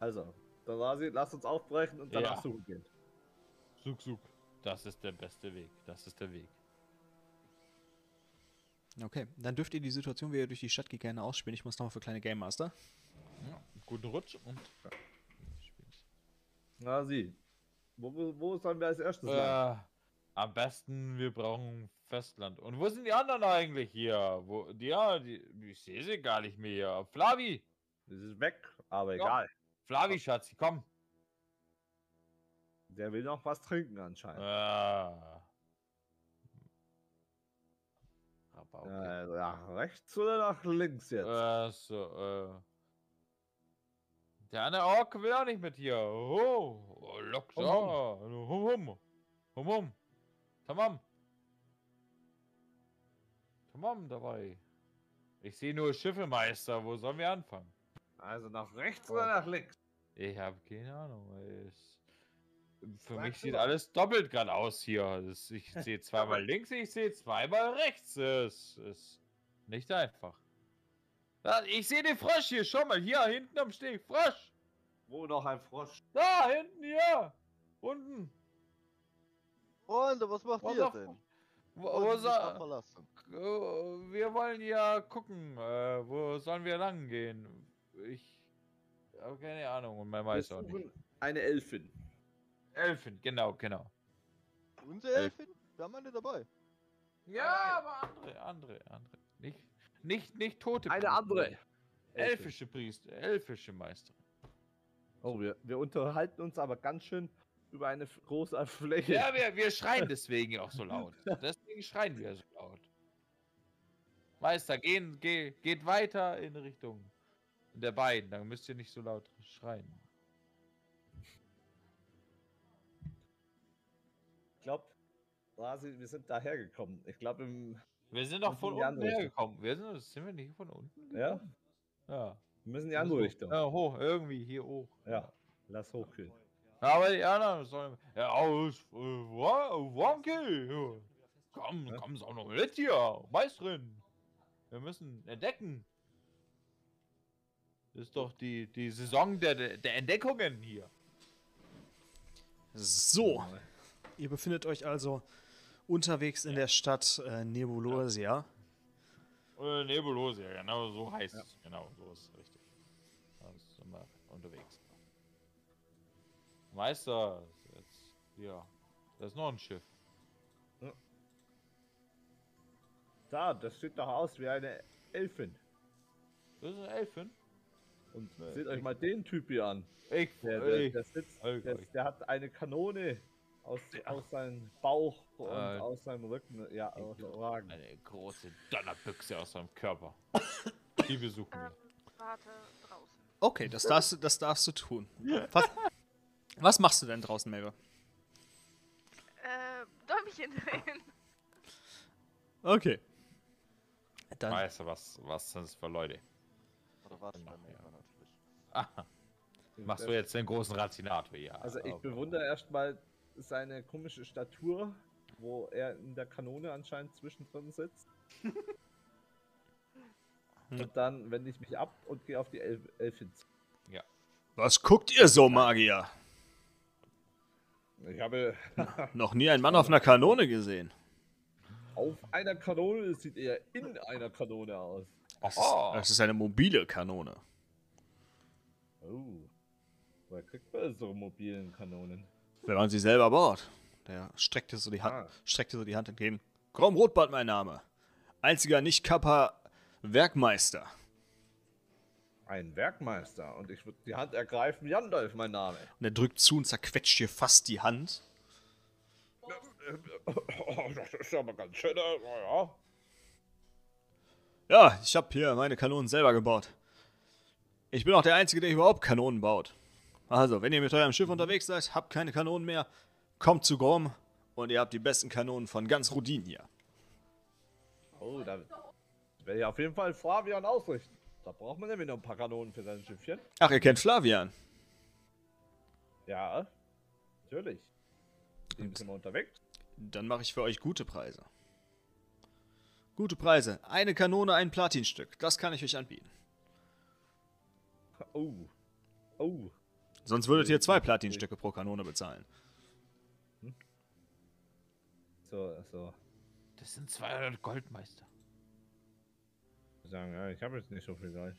Also, Darasi, lass uns aufbrechen und danach Ja. suchen gehen. Sug, sug. Das ist der beste Weg. Das ist der Weg. Okay, dann dürft ihr die Situation, wie ihr durch die Stadt geht, gerne ausspielen. Ich muss nochmal für kleine Game Master. Ja, guten Rutsch und. Darasi, wo, wo, wo sollen wir als erstes? Äh, am besten, wir brauchen Festland. Und wo sind die anderen eigentlich hier? Wo, die, ja, die, ich sehe sie gar nicht mehr. Flavi! Das ist weg, aber Ja. egal. Flavi, Schatz, komm. Der will noch was trinken anscheinend. Ah. Aber okay. Äh, nach rechts oder nach links jetzt? Äh, so, äh. Der eine Ork will auch nicht mit hier. Oh, oh lock Hum. Hum hum. Hum hum. Tamam. Tamam dabei. Ich sehe nur Schiffe, Meister. Wo sollen wir anfangen? Also nach rechts oder nach links? Ich habe keine Ahnung. Es, für Sag mich sieht alles doppelt gerade aus hier. Ich sehe zweimal links, ich sehe zweimal rechts. Es ist nicht einfach. Ich sehe den Frosch hier. Schau mal, hier hinten am Steg. Frosch. Wo noch ein Frosch? Da hinten hier. Unten. Freunde, was macht Was ihr denn? Wo, verlassen? äh, wir wollen ja gucken, äh, wo sollen wir lang gehen? Ich habe keine Ahnung und mein Meister auch nicht. eine Elfin. Elfen, genau, genau. Unsere Elfin? Wir haben eine dabei. Ja, aber andere, andere, andere. Nicht, nicht, nicht tote Eine Priester. andere. Elfische Priester, elfische Meister. Oh, wir, wir unterhalten uns aber ganz schön über eine große Fläche. Ja, wir, wir schreien deswegen auch so laut. Deswegen schreien wir so laut. Meister, gehen, geh, geht weiter in Richtung der beiden, dann müsst ihr nicht so laut schreien. Ich glaube, wir sind daher gekommen. Ich glaube, im. Wir sind doch von unten hergekommen. Wir sind, sind wir nicht von unten? Ja, gekommen? Ja. wir müssen die andere Richtung. Ja, hoch, irgendwie hier hoch. Ja, lass hochgehen. Aber die anderen sollen. Ja, aus. Äh, Wonky. ja. Komm, Ja. komm, auch noch mit hier. Meisterin. Wir müssen entdecken. Das ist doch die, die Saison der, der Entdeckungen hier. So, ihr befindet euch also unterwegs in der Stadt äh, Nebulosia. Äh, Nebulose, ja, genau so heißt es. Genau, so ist es richtig. Da sind wir unterwegs. Meister, jetzt, hier. Da ist noch ein Schiff. Da, das sieht doch aus wie eine Elfin. Das ist eine Elfin. Und seht euch mal den Typ hier an. Ich, Der, der, der sitzt, der, der hat eine Kanone aus, aus seinem Bauch und Äh, aus seinem Rücken. Ja, Wagen. eine große Donnerbüchse aus seinem Körper. Die besuchen Ähm, wir. warte draußen. Okay, das darfst, du- das darfst du tun. Was, was machst du denn draußen, Melba? Äh, Däumchen drehen. Okay. Dann, Weißt du, was, was sind das für Leute? Oder warte mal, ja. natürlich. Aha, machst du jetzt den großen Ratinator, ja. Also ich bewundere erstmal seine komische Statur, wo er in der Kanone anscheinend zwischendrin sitzt. Hm. Und dann wende ich mich ab und gehe auf die Elf Elfin zu. was guckt ihr so, Magier? Ich habe Noch nie einen Mann auf einer Kanone gesehen. auf einer Kanone sieht er in einer Kanone aus. Das Oh. ist, das ist eine mobile Kanone. Oh. Woher kriegt man so mobilen Kanonen? Wenn man sie selber baut. Der streckte so die Hand, Ah. streckte so die Hand entgegen. Grom Rotbart, mein Name. Einziger Nicht-Kappa Werkmeister. Ein Werkmeister. Und ich würde die Hand ergreifen. Jandolf, mein Name. Und er drückt zu und zerquetscht dir fast die Hand. Oh, das ist aber ganz schön. äh, Ja. Ja, ich habe hier meine Kanonen selber gebaut. Ich bin auch der Einzige, der überhaupt Kanonen baut. Also, wenn ihr mit eurem Schiff unterwegs seid, habt keine Kanonen mehr, kommt zu Grom und ihr habt die besten Kanonen von ganz Rudin hier. Oh, da werde ich auf jeden Fall Flavian ausrichten. Da braucht man nämlich noch ein paar Kanonen für sein Schiffchen. Ach, ihr kennt Flavian. Ja, natürlich. Die sind wir unterwegs. Dann mache ich für euch gute Preise. Gute Preise. Eine Kanone, ein Platinstück. Das kann ich euch anbieten. Oh. Oh. Sonst würdet ihr zwei Platinstücke pro Kanone bezahlen. So, so. Das sind 200 Goldmeister. Sagen, ja, ich habe jetzt nicht so viel Geld.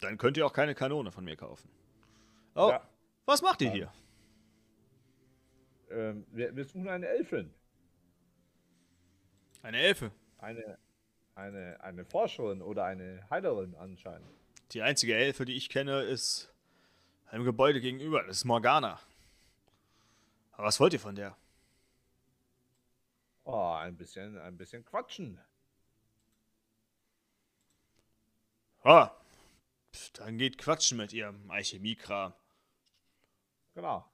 Dann könnt ihr auch keine Kanone von mir kaufen. Oh, Ja. was macht ihr hier? Ähm, wir, wir suchen eine Elfin. Eine Elfe. Eine, eine, eine Forscherin oder eine Heilerin anscheinend. Die einzige Elfe, die ich kenne, ist einem Gebäude gegenüber. Das ist Morgana. Aber was wollt ihr von der? Oh, ein bisschen, ein bisschen quatschen. Ah, dann geht quatschen mit ihrem Alchemiekram. Genau.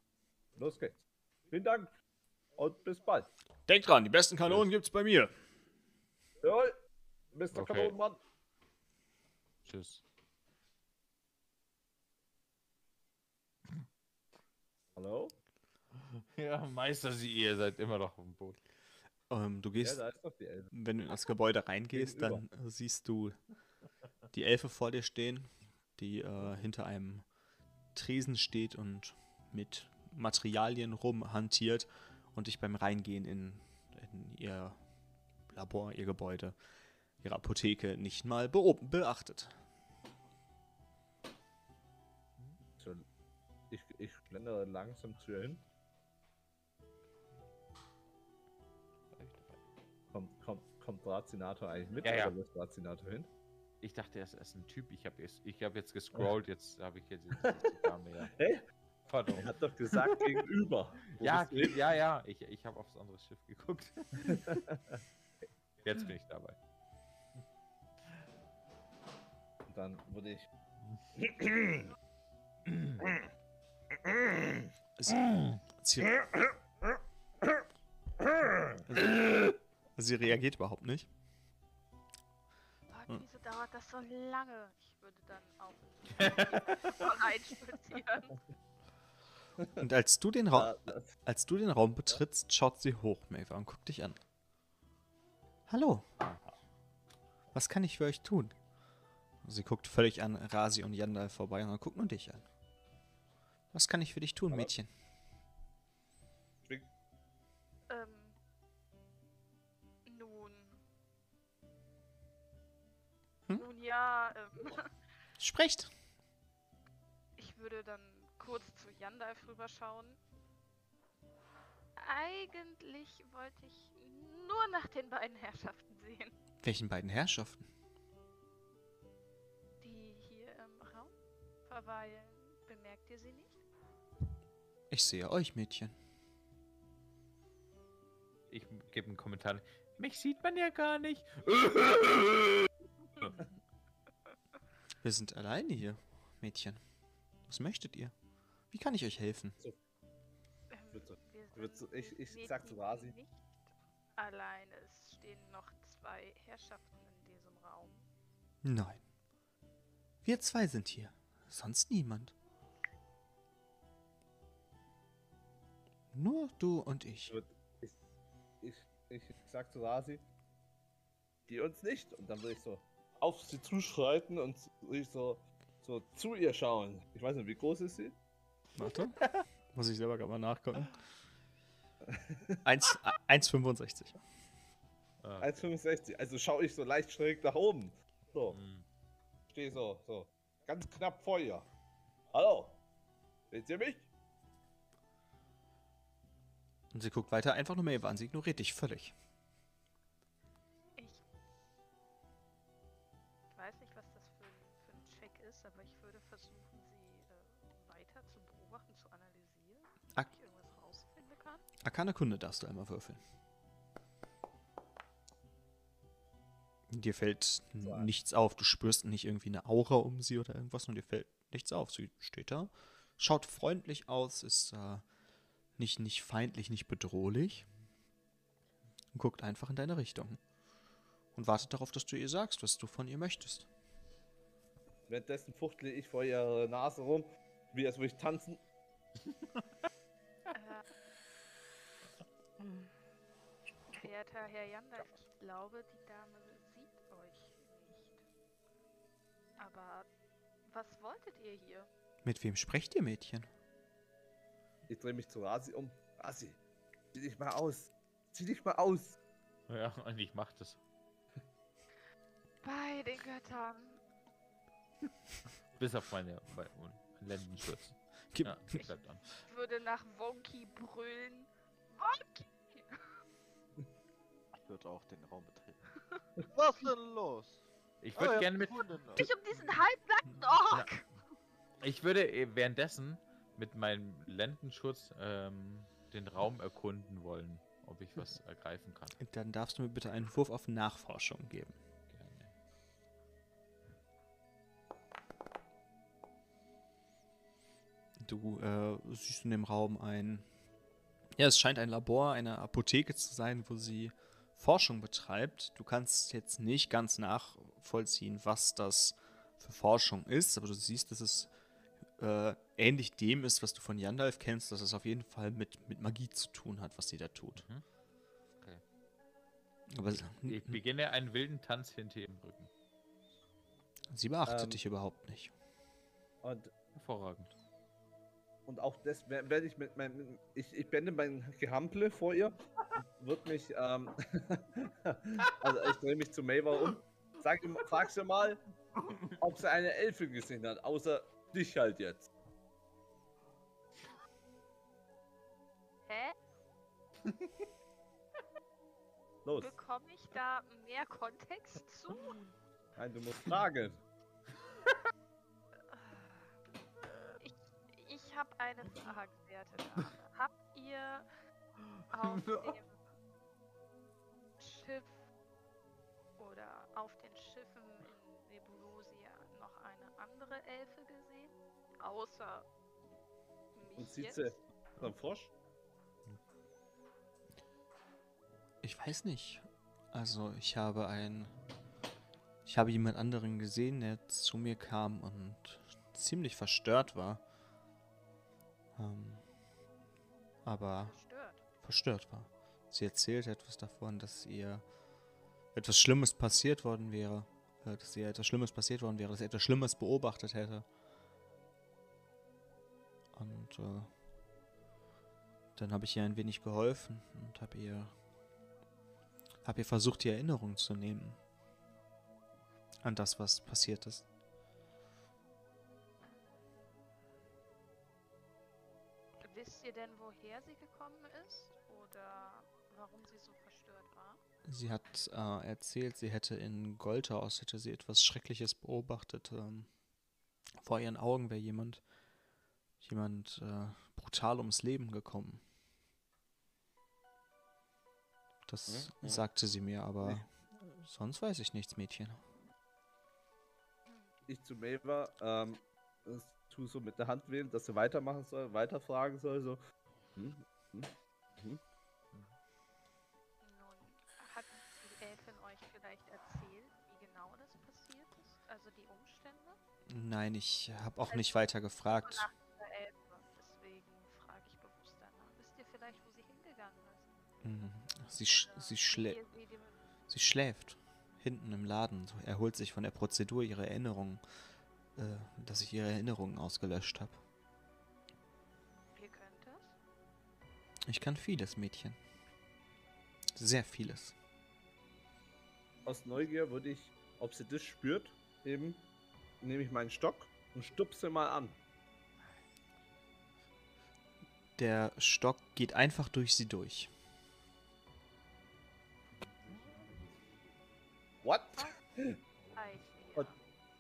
Los geht's. Vielen Dank und bis bald. Denkt dran, die besten Kanonen gibt's bei mir. Jawohl. Mr. Okay. Kanonenmann. Tschüss. Hallo? Ja, Meister, Sie, ihr seid immer noch auf dem Boot. Ähm, du Ja, gehst, da ist doch die Elfe. wenn du in das Gebäude reingehst, dann siehst du die Elfe vor dir stehen, die äh, hinter einem Tresen steht und mit Materialien rumhantiert und dich beim Reingehen in, in ihr Labor, ihr Gebäude, ihre Apotheke nicht mal beob- beachtet. Schlendere langsam zu ihr hin. Kommt, kommt, kommt Dracinator eigentlich mit? Ja, ja. Oder lässt Dracinator hin? Ich dachte, er ist, ein Typ. Ich habe jetzt, ich hab jetzt gescrollt, jetzt habe ich jetzt, jetzt. Hey, er hat doch gesagt gegenüber. Ja, ja, ja, ich, ich habe aufs andere Schiff geguckt. Jetzt bin ich dabei. Und dann würde ich. Sie, sie, sie reagiert überhaupt nicht. Wieso dauert das so lange? Ich würde dann auch reinspazieren. Und als du den, Ra als du den Raum betrittst, schaut sie hoch, Maeva, und guckt dich an. Hallo. Was kann ich für euch tun? Sie guckt völlig an Rasi und Yandal vorbei und dann guckt nur dich an. Was kann ich für dich tun, Mädchen? Ähm. Nun. Hm? Nun ja, ähm. Sprecht. Ich würde dann kurz zu Yandalf rüberschauen. Eigentlich wollte ich nur nach den beiden Herrschaften sehen, Welchen beiden Herrschaften? die hier im Raum verweilen. Bemerkt ihr sie nicht? Ich sehe euch, Mädchen. Ich gebe einen Kommentar. Mich sieht man ja gar nicht. Wir sind alleine hier, Mädchen. Was möchtet ihr? Wie kann ich euch helfen? Ähm, sind ich- ich sag zu Rasi. Nicht alleine. Es stehen noch zwei Herrschaften in diesem Raum. Nein. Wir zwei sind hier. Sonst niemand. Nur du und ich. Ich, ich, ich sag zu Rasi, die uns nicht. Und dann würde ich so auf sie zuschreiten und ich so, so zu ihr schauen. Ich weiß nicht, wie groß ist sie? Warte. Muss ich selber gerade mal nachgucken. 1 1,65. Ah, 1,65. Also schaue ich so leicht schräg nach oben. So, mm. stehe so, so. Ganz knapp vor ihr. Hallo? Seht ihr mich? Und sie guckt weiter einfach nur Maeve an. Sie ignoriert dich völlig. Ich weiß nicht, was das für, ein- für ein Check ist, aber ich würde versuchen, sie äh, weiter zu beobachten, zu analysieren, ob Ak- ich irgendwas rausfinden kann. Arkane Kunde darfst du einmal würfeln. Dir fällt So. nichts auf. Du spürst nicht irgendwie eine Aura um sie oder irgendwas und dir fällt nichts auf. Sie steht da, schaut freundlich aus, ist äh, nicht, nicht feindlich, nicht bedrohlich und guckt einfach in deine Richtung. Und wartet darauf, dass du ihr sagst, was du von ihr möchtest. Währenddessen fuchtle ich vor ihrer Nase rum, wie als würde ich tanzen. Äh, Verehrter Herr Jandalf, ich glaube, die Dame sieht euch nicht. Aber was wolltet ihr hier? Mit wem sprecht ihr, Mädchen? Ich drehe mich zu Rasi um. Rasi, zieh dich mal aus. Zieh dich mal aus. Ja, und ich mach das. Bei den Göttern. Bis auf meine, meine Lendenschutz. Gib, Ja, ich. Ich würde nach Wonky brüllen. Wonky! Ich würde auch den Raum betreten. Was denn los? Ich würde ihr gerne habt mit. gefunden. Nicht um diesen halbnackten Ork! Ich würde äh, währenddessen mit meinem Lendenschutz ähm, den Raum erkunden wollen, ob ich was ergreifen kann. Dann darfst du mir bitte einen Wurf auf Nachforschung geben. Gerne. Du äh, siehst in dem Raum ein. Ja, es scheint ein Labor, eine Apotheke zu sein, wo sie Forschung betreibt. Du kannst jetzt nicht ganz nachvollziehen, was das für Forschung ist, aber du siehst, dass es äh, ähnlich dem ist, was du von Yandalf kennst, dass es auf jeden Fall mit, mit Magie zu tun hat, was sie da tut. Mhm. Okay. Aber Ich beginne einen wilden Tanz hinter ihrem Rücken. sie beachtet Ähm. dich überhaupt nicht. Und Hervorragend. und auch das wer- werde ich mit meinem. Ich, ich bände mein Gehample vor ihr. Wird mich. Ähm, also ich drehe mich zu Maver um. Sag, frag sie mal, ob sie eine Elfin gesehen hat. Außer dich halt jetzt. Hä? Los. Bekomme ich da mehr Kontext zu? Nein, du musst fragen. Ich, ich habe eine Frage, werte Dame. Habt ihr auf dem Schiff oder auf den Schiffen in Nebulosia noch eine andere Elfe gesehen? Außer mich Und sieht jetzt? sie so einen Frosch? Ich weiß nicht. Also, ich habe ein. Ich habe jemand anderen gesehen, der zu mir kam und ziemlich verstört war. Ähm, aber Verstört. verstört war. Sie erzählt etwas davon, dass ihr etwas Schlimmes passiert worden wäre. Äh, dass ihr etwas Schlimmes passiert worden wäre, dass sie etwas Schlimmes beobachtet hätte. Und äh, dann habe ich ihr ein wenig geholfen und habe ihr, habe ihr versucht, die Erinnerung zu nehmen an das, was passiert ist. Wisst ihr denn, woher sie gekommen ist? Oder warum sie so verstört war? Sie hat äh, erzählt, sie hätte in Goldhaus hätte sie etwas Schreckliches beobachtet. Ähm, vor ihren Augen wäre jemand, jemand äh, brutal ums Leben gekommen. Das Hm, ja. sagte sie mir, aber Nee. sonst weiß ich nichts, Mädchen. Ich zu Maver, ähm, das tu so mit der Hand wählen, dass sie weitermachen soll, weiterfragen soll, so. Hm, hm, hm. Nun, hat die Elfin euch vielleicht erzählt, wie genau das passiert ist? Also die Umstände? Nein, ich habe auch nicht weiter gefragt. Sie, sch sie, schlä sie schläft. Hinten im Laden. So, erholt sich von der Prozedur ihre Erinnerungen. Äh, dass ich ihre Erinnerungen ausgelöscht habe. Ihr könnt es? Ich kann vieles, Mädchen. Sehr vieles. Aus Neugier würde ich, ob sie das spürt, eben, nehme ich meinen Stock und stupse mal an. Der Stock geht einfach durch sie durch. What? Eich, Und-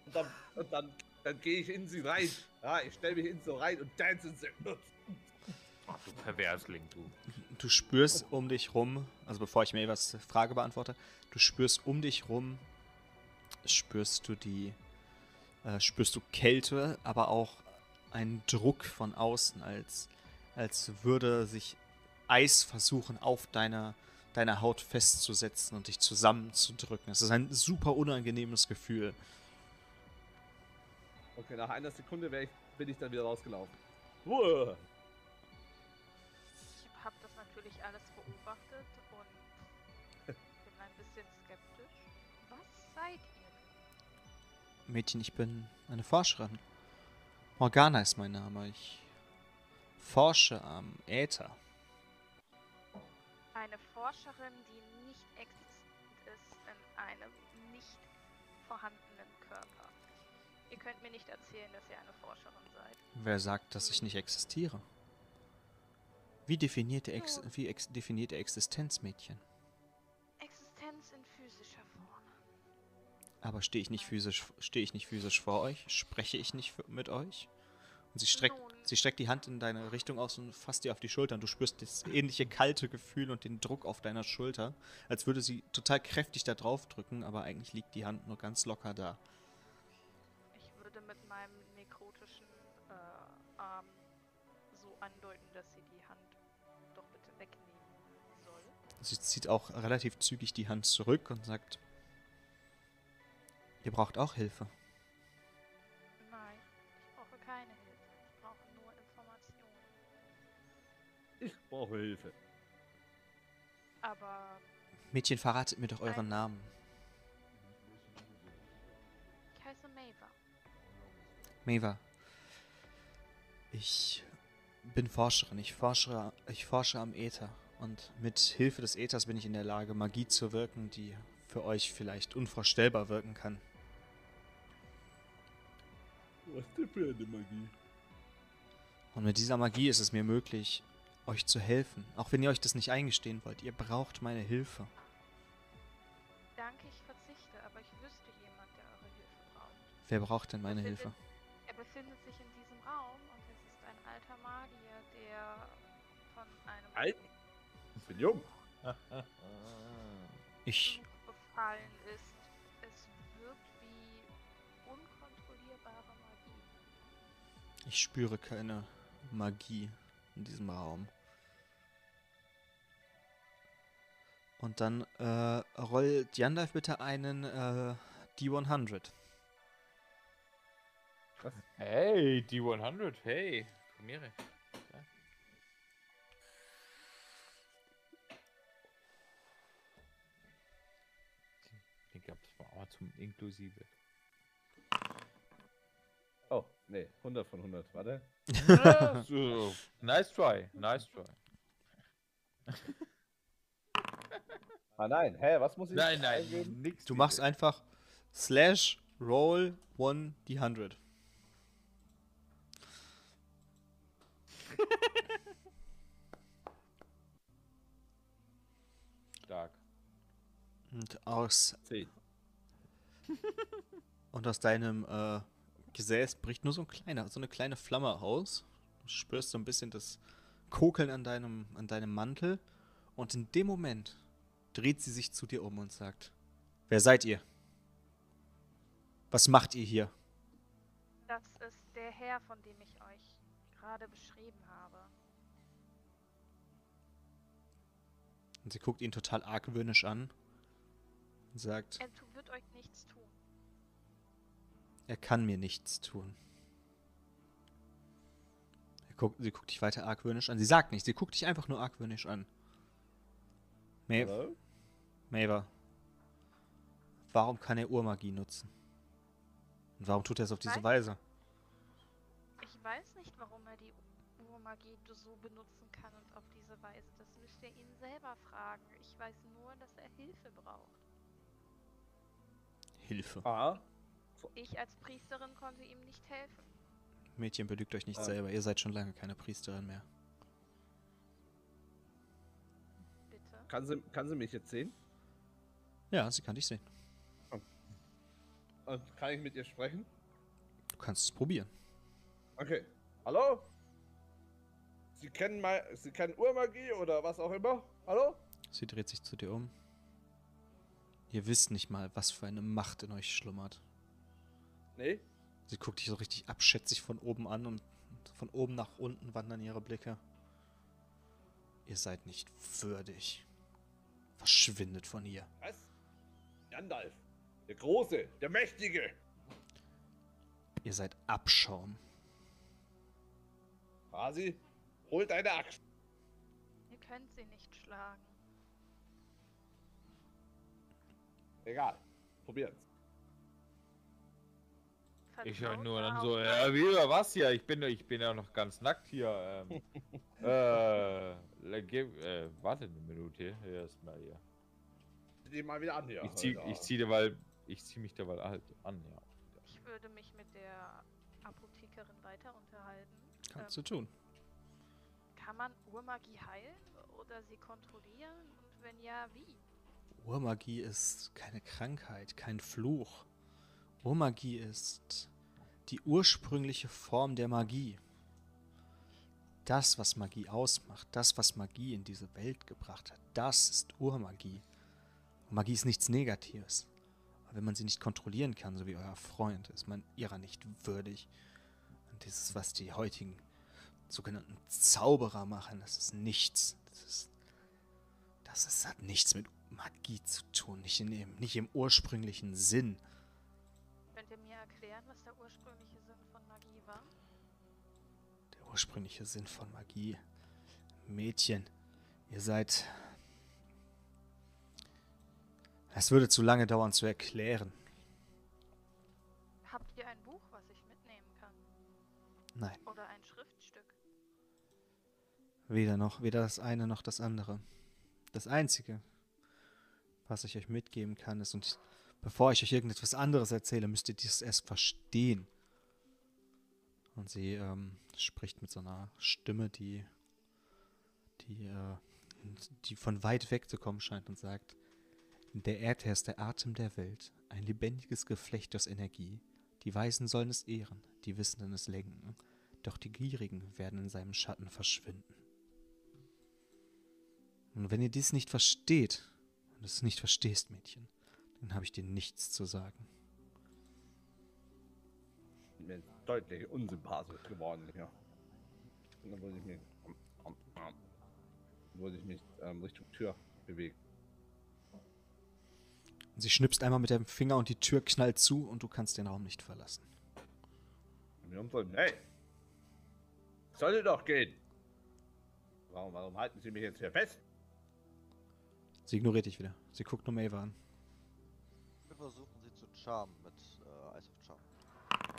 Und dann, und dann, dann gehe ich in sie rein. Ja, ich stelle mich in so rein und dance in sie. Ach, du Perversling, du. Du spürst um dich rum, also bevor ich mir etwas Frage beantworte, du spürst um dich rum, spürst du die, äh, spürst du Kälte, aber auch einen Druck von außen, als, als würde sich Eis versuchen, auf deiner, deiner Haut festzusetzen und dich zusammenzudrücken. Es ist ein super unangenehmes Gefühl. Okay, nach einer Sekunde ich, bin ich dann wieder rausgelaufen. Uah. Ich habe das natürlich alles beobachtet und bin ein bisschen skeptisch. Was seid ihr? Mädchen, ich bin eine Forscherin. Morgana ist mein Name. Ich forsche am Äther. Eine Forscherin, die nicht existent ist in einem nicht vorhandenen Körper. Ihr könnt mir nicht erzählen, dass ihr eine Forscherin seid. Wer sagt, dass ich nicht existiere? Wie definiert die, Ex wie ex definiert Existenz, Mädchen? Existenz in physischer Form. Aber stehe ich nicht physisch, stehe ich nicht physisch vor euch? Spreche ich nicht mit euch? Und sie streckt. Sie streckt die Hand in deine Richtung aus und fasst dir auf die Schulter. Und du spürst das ähnliche kalte Gefühl und den Druck auf deiner Schulter, als würde sie total kräftig da drauf drücken, aber eigentlich liegt die Hand nur ganz locker da. Ich würde mit meinem nekrotischen äh, Arm so andeuten, dass sie die Hand doch bitte wegnehmen soll. Sie zieht auch relativ zügig die Hand zurück und sagt, ihr braucht auch Hilfe. Ich brauche Hilfe. Aber Mädchen, verratet mir doch euren Nein. Namen. ich heiße Maver. Meva, ich bin Forscherin. Ich forsche, ich forsche am Äther. Und mit Hilfe des Äthers bin ich in der Lage, Magie zu wirken, die für euch vielleicht unvorstellbar wirken kann. Was denn für eine Magie? Und mit dieser Magie ist es mir möglich, euch zu helfen. Auch wenn ihr euch das nicht eingestehen wollt. Ihr braucht meine Hilfe. Danke, ich verzichte, aber ich wüsste jemand, der eure Hilfe braucht. Wer braucht denn meine Hilfe? Er befindet sich in diesem Raum und es ist ein alter Magier, der von einem Alt? Ich bin jung. Ich, befallen ist. Es wirkt wie unkontrollierbare Magie. ich spüre keine Magie in diesem Raum. Und dann äh, rollt Jandalf bitte einen äh, D100. Hey, die 100, hey. Premiere. Ja. Den gab es mal zum Inklusive. Oh, nee, 100 von 100. Warte. Ja, so. Nice try, nice try. Ah nein, hä, was muss ich Nein, nein, eingeben? nix. Du machst einfach slash roll one D100. Stark. Und aus, 10. und aus deinem äh, Gesäß bricht nur so, ein kleiner, so eine kleine Flamme aus. Du spürst so ein bisschen das Kokeln an deinem, an deinem Mantel. Und in dem Moment dreht sie sich zu dir um und sagt: Wer seid ihr? Was macht ihr hier? Das ist der Herr, von dem ich euch gerade beschrieben habe. Und sie guckt ihn total argwöhnisch an und sagt: Er wird euch nichts tun. Er kann mir nichts tun. Er guckt, sie guckt dich weiter argwöhnisch an. Sie sagt nichts, sie guckt dich einfach nur argwöhnisch an. Maeve? Maeva, warum kann er Urmagie nutzen? Und warum tut er es auf diese Weise? Ich weiß nicht, warum er die Urmagie so benutzen kann und auf diese Weise. Das müsst ihr ihn selber fragen. Ich weiß nur, dass er Hilfe braucht. Hilfe. Ah, Ich als Priesterin konnte ihm nicht helfen. Mädchen, belügt euch nicht Ah. selber. Ihr seid schon lange keine Priesterin mehr. Bitte. kann sie, kann sie mich jetzt sehen? Ja, sie kann dich sehen. Und kann ich mit ihr sprechen? Du kannst es probieren. Okay. Hallo? Sie kennen mal, Sie kennen Urmagie oder was auch immer? Hallo? Sie dreht sich zu dir um. Ihr wisst nicht mal, was für eine Macht in euch schlummert. Nee? Sie guckt dich so richtig abschätzig von oben an und von oben nach unten wandern ihre Blicke. Ihr seid nicht würdig. Verschwindet von hier. Was? Gandalf. Der Große, der Mächtige. Ihr seid Abschaum. Quasi, hol deine Axt. Ihr könnt sie nicht schlagen. Egal. Ich höre nur dann so, ja, wie oder was hier? Ich bin, ich bin ja noch ganz nackt hier. Ähm, äh, gib- äh, warte eine Minute. Hier erstmal hier. Zieh die mal wieder an hier. Ich zieh, ich zieh derweil, ich zieh mich derweil halt an, ja. Ich würde mich mit der Apothekerin weiter unterhalten. Kannst Ähm, du tun. Kann man Urmagie heilen oder sie kontrollieren? Und wenn ja, wie? Urmagie ist keine Krankheit, kein Fluch. Urmagie ist die ursprüngliche Form der Magie. Das, was Magie ausmacht, das, was Magie in diese Welt gebracht hat, das ist Urmagie. Und Magie ist nichts Negatives. Aber wenn man sie nicht kontrollieren kann, so wie euer Freund, ist man ihrer nicht würdig. Und dieses, was die heutigen sogenannten Zauberer machen, das ist nichts. Das ist das ist, hat nichts mit Magie zu tun, nicht, in dem, nicht im ursprünglichen Sinn. Ihr mir erklären, was der ursprüngliche Sinn von Magie war? Der ursprüngliche Sinn von Magie. Mädchen, ihr seid. Es würde zu lange dauern zu erklären. Habt ihr ein Buch, was ich mitnehmen kann? Nein, Oder ein Schriftstück? Weder noch, weder das eine noch das andere. Das Einzige, was ich euch mitgeben kann, ist, und bevor ich euch irgendetwas anderes erzähle, müsst ihr dies erst verstehen. Und sie ähm, spricht mit so einer Stimme, die, die, äh, die von weit weg zu kommen scheint und sagt, der Erdherr ist der Atem der Welt, ein lebendiges Geflecht aus Energie. Die Weisen sollen es ehren, die Wissenden es lenken, doch die Gierigen werden in seinem Schatten verschwinden. Und wenn ihr dies nicht versteht, und es nicht verstehst, Mädchen, dann habe ich dir nichts zu sagen. Mir ist deutlich unsympathisch geworden hier. Und dann würde ich mich, würde ich mich ähm, Richtung Tür bewegen. Und sie schnipst einmal mit dem Finger und die Tür knallt zu und du kannst den Raum nicht verlassen. Hey! Sollte doch gehen! Warum, warum halten Sie mich jetzt hier fest? Sie ignoriert dich wieder. Sie guckt nur Maeve an. Versuchen sie zu charmen mit äh, Ice of Charm.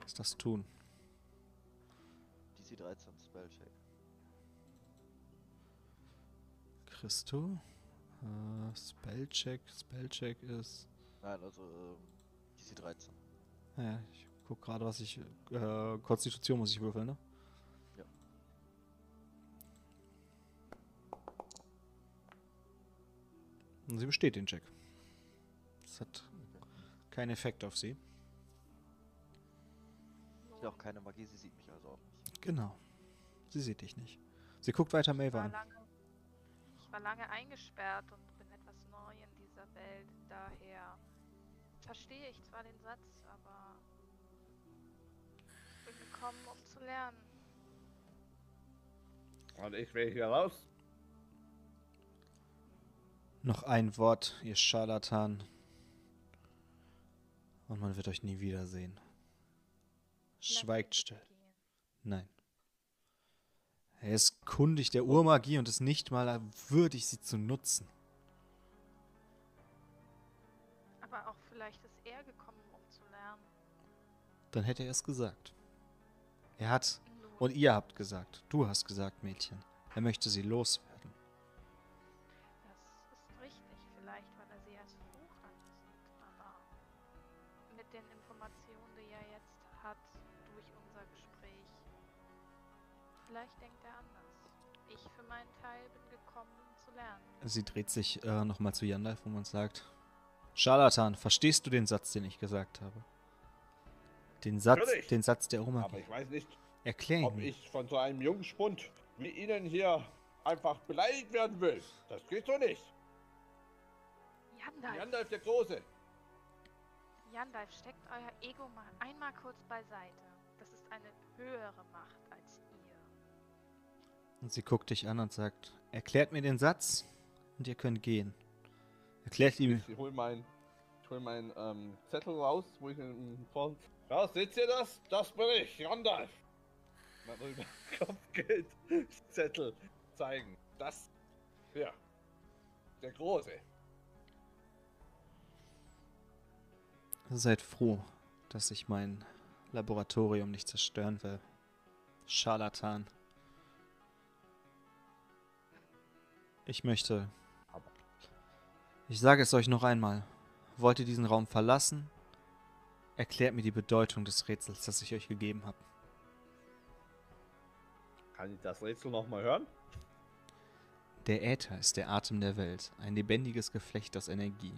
Was das tun? DC 13 Spellcheck. Christo? Äh, Spellcheck. Spellcheck ist. Nein, also ähm, DC 13. Naja, ich guck gerade, was ich. Äh, Konstitution muss ich würfeln, ne? Ja. Und sie besteht den Check. Das hat keinen Effekt auf sie. Ja auch keine Magie, sie sieht mich also auch nicht. Genau. Sie sieht dich nicht. Sie guckt weiter Ich Maeve an. ich war lange eingesperrt und bin etwas neu in dieser Welt. Daher verstehe ich zwar den Satz, aber bin gekommen, um zu lernen. Und ich will hier raus. Noch ein Wort, ihr Scharlatan. Und man wird euch nie wiedersehen. Schweigt still. Nein. Er ist kundig der Urmagie und ist nicht mal würdig, sie zu nutzen. Aber auch vielleicht ist er gekommen, um zu lernen. Dann hätte er es gesagt. Er hat, und ihr habt gesagt, du hast gesagt, Mädchen, er möchte sie loswerden. Vielleicht denkt er anders. Ich für meinen Teil bin gekommen, um zu lernen. Sie dreht sich äh, nochmal zu Yandalf um und sagt, Scharlatan, verstehst du den Satz, den ich gesagt habe? Den Satz, Natürlich. den Satz der Aber Urmagie. ich weiß nicht, Erklär ihn ob ich von so einem jungen Spund wie Ihnen hier einfach beleidigt werden will. Das geht so nicht. Jandalf, Gandalf der Große. Jandalf, steckt euer Ego mal einmal kurz beiseite. Das ist eine höhere Macht. Und sie guckt dich an und sagt, erklärt mir den Satz und ihr könnt gehen. Erklärt ihm, Ich hol mein, ich hol mein ähm, Zettel raus, wo ich in vor. Ja, seht ihr das? Das bin ich, Gandalf. Mal rüber Kopfgeldzettel zeigen. Das, ja, der Große. seid froh, dass ich mein Laboratorium nicht zerstören will. Scharlatan. Ich möchte. Ich sage es euch noch einmal. Wollt ihr diesen Raum verlassen? Erklärt mir die Bedeutung des Rätsels, das ich euch gegeben habe. Kann ich das Rätsel nochmal hören? Der Äther ist der Atem der Welt, ein lebendiges Geflecht aus Energie.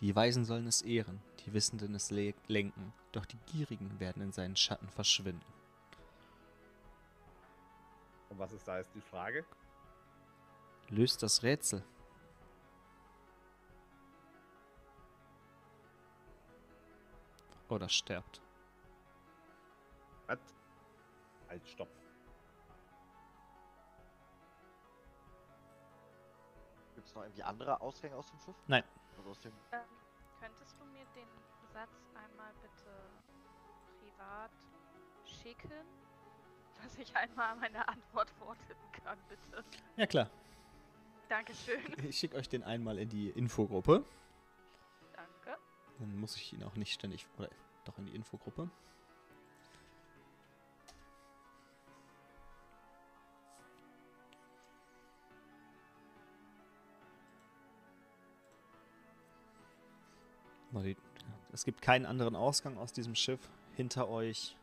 Die Weisen sollen es ehren, die Wissenden es le lenken, doch die Gierigen werden in seinen Schatten verschwinden. Und was ist da jetzt die Frage? Löst das Rätsel. Oder sterbt. Was? Halt, stopp. Gibt es noch irgendwie andere Ausgänge aus dem Schiff? Nein. Also aus dem. Ähm, könntest du mir den Satz einmal bitte privat schicken? Dass ich einmal meine Antwort vortippen kann, bitte. Ja klar. Dankeschön. Ich schicke euch den einmal in die Infogruppe. Danke. Dann muss ich ihn auch nicht ständig. Oder doch in die Infogruppe. Es gibt keinen anderen Ausgang aus diesem Schiff. Hinter euch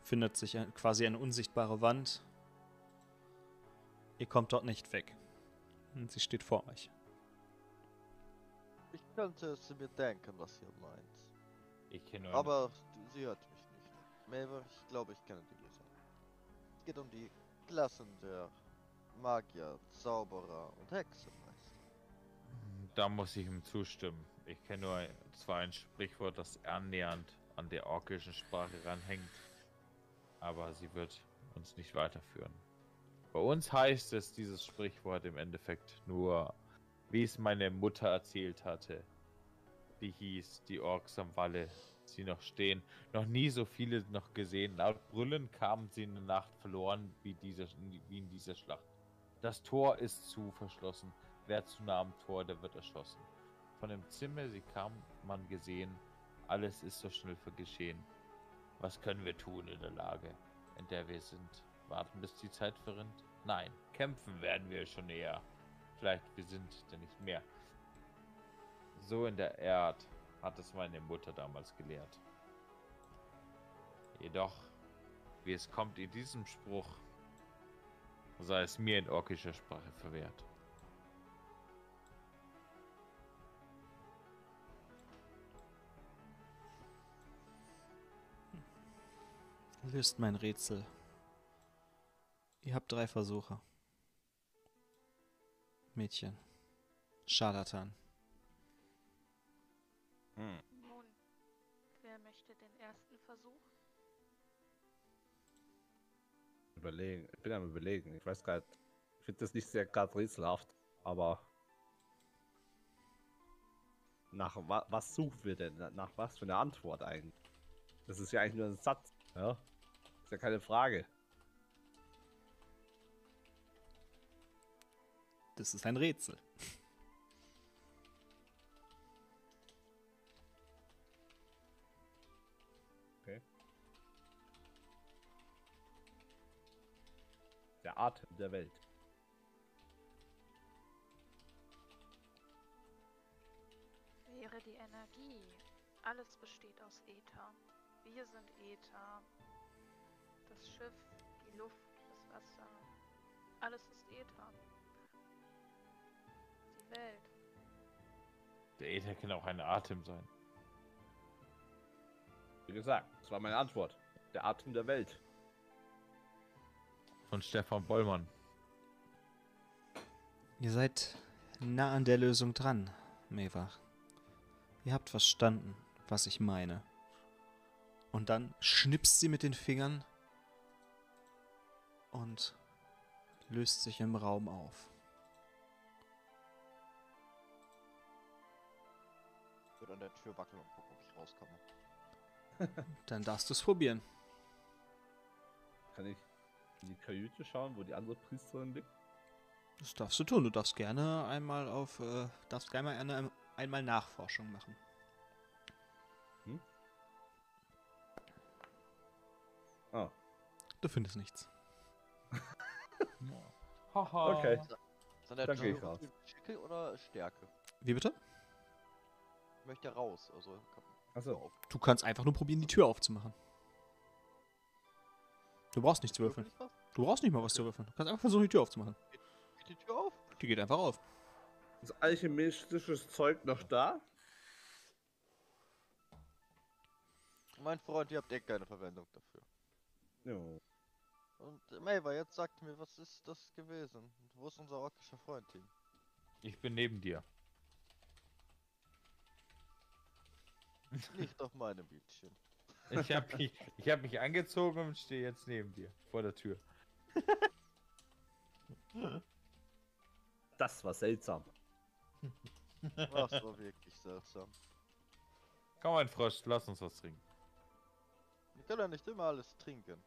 befindet sich quasi eine unsichtbare Wand. Ihr kommt dort nicht weg. Und sie steht vor euch. Ich könnte es mir denken, was ihr meint. Ich kenne nur Aber sie hört mich nicht. Maver, ich glaube, ich kenne die Lösung. Es geht um die Klassen der Magier, Zauberer und Hexenmeister. Da muss ich ihm zustimmen. Ich kenne nur zwar ein Sprichwort, das annähernd an der orkischen Sprache ranhängt, aber sie wird uns nicht weiterführen. Bei uns heißt es dieses Sprichwort im Endeffekt nur, wie es meine Mutter erzählt hatte. Die hieß, die Orks am Walle, sie noch stehen. Noch nie so viele noch gesehen. Laut Brüllen kamen sie in der Nacht verloren wie, diese, wie in dieser Schlacht. Das Tor ist zu verschlossen. Wer zu nah am Tor, der wird erschossen. Von dem Zimmer, sie kam, man gesehen, alles ist so schnell geschehen. Was können wir tun in der Lage, in der wir sind? Warten, bis die Zeit verrinnt? Nein, kämpfen werden wir schon eher. Vielleicht wir sind denn nicht mehr. So in der Erd hat es meine Mutter damals gelehrt. Jedoch, wie es kommt in diesem Spruch, sei es mir in orkischer Sprache verwehrt. Löst mein Rätsel. Ihr habt drei Versuche. Mädchen. Scharlatan. Hm. Nun, wer möchte den ersten Versuch? Überlegen. Ich bin am überlegen. Ich weiß gar nicht. Ich finde das nicht sehr gerade rätselhaft, aber. Nach wa was suchen wir denn? Na- Nach was für eine Antwort eigentlich? Das ist ja eigentlich nur ein Satz. Ja? Ist ja keine Frage. Das ist ein Rätsel. Der Atem der Welt. Wäre die Energie. Alles besteht aus Äther. Wir sind Äther. Das Schiff, die Luft, das Wasser. Alles ist Äther. Welt. Der Äther kann auch ein Atem sein. Wie gesagt, das war meine Antwort. Der Atem der Welt. Von Stefan Bollmann. Ihr seid nah an der Lösung dran, Mewach. Ihr habt verstanden, was ich meine. Und dann schnipst sie mit den Fingern und löst sich im Raum auf. Würde an der Tür wackeln und gucken, ob ich rauskomme. Dann darfst du es probieren. Kann ich in die Kajüte schauen, wo die andere Priesterin liegt? Das darfst du tun. Du darfst gerne einmal auf, äh, darfst gerne eine, einmal Nachforschung machen. Ah, Du findest nichts. Haha. okay. Ist an der Tür. Schicke oder Stärke? Wie bitte? Ich möchte raus, also. Achso. Du kannst einfach nur probieren, die Tür aufzumachen. Du brauchst nichts würfeln. Du brauchst nicht mal was zu würfeln. Du kannst einfach versuchen, die Tür aufzumachen. Geht die Tür auf? Die geht einfach auf. Ist alchemistisches Zeug noch da? Mein Freund, ihr habt eh keine Verwendung dafür. Jo. Und äh, Maver, jetzt sagt mir, was ist das gewesen? Wo ist unser orkischer Freund hin? Ich bin neben dir. Nicht auf meinem Bildchen. Ich habe mich, ich hab mich angezogen und stehe jetzt neben dir, vor der Tür. Das war seltsam. Das war wirklich seltsam. Komm, mein Frosch, lass uns was trinken. Wir können ja nicht immer alles trinken.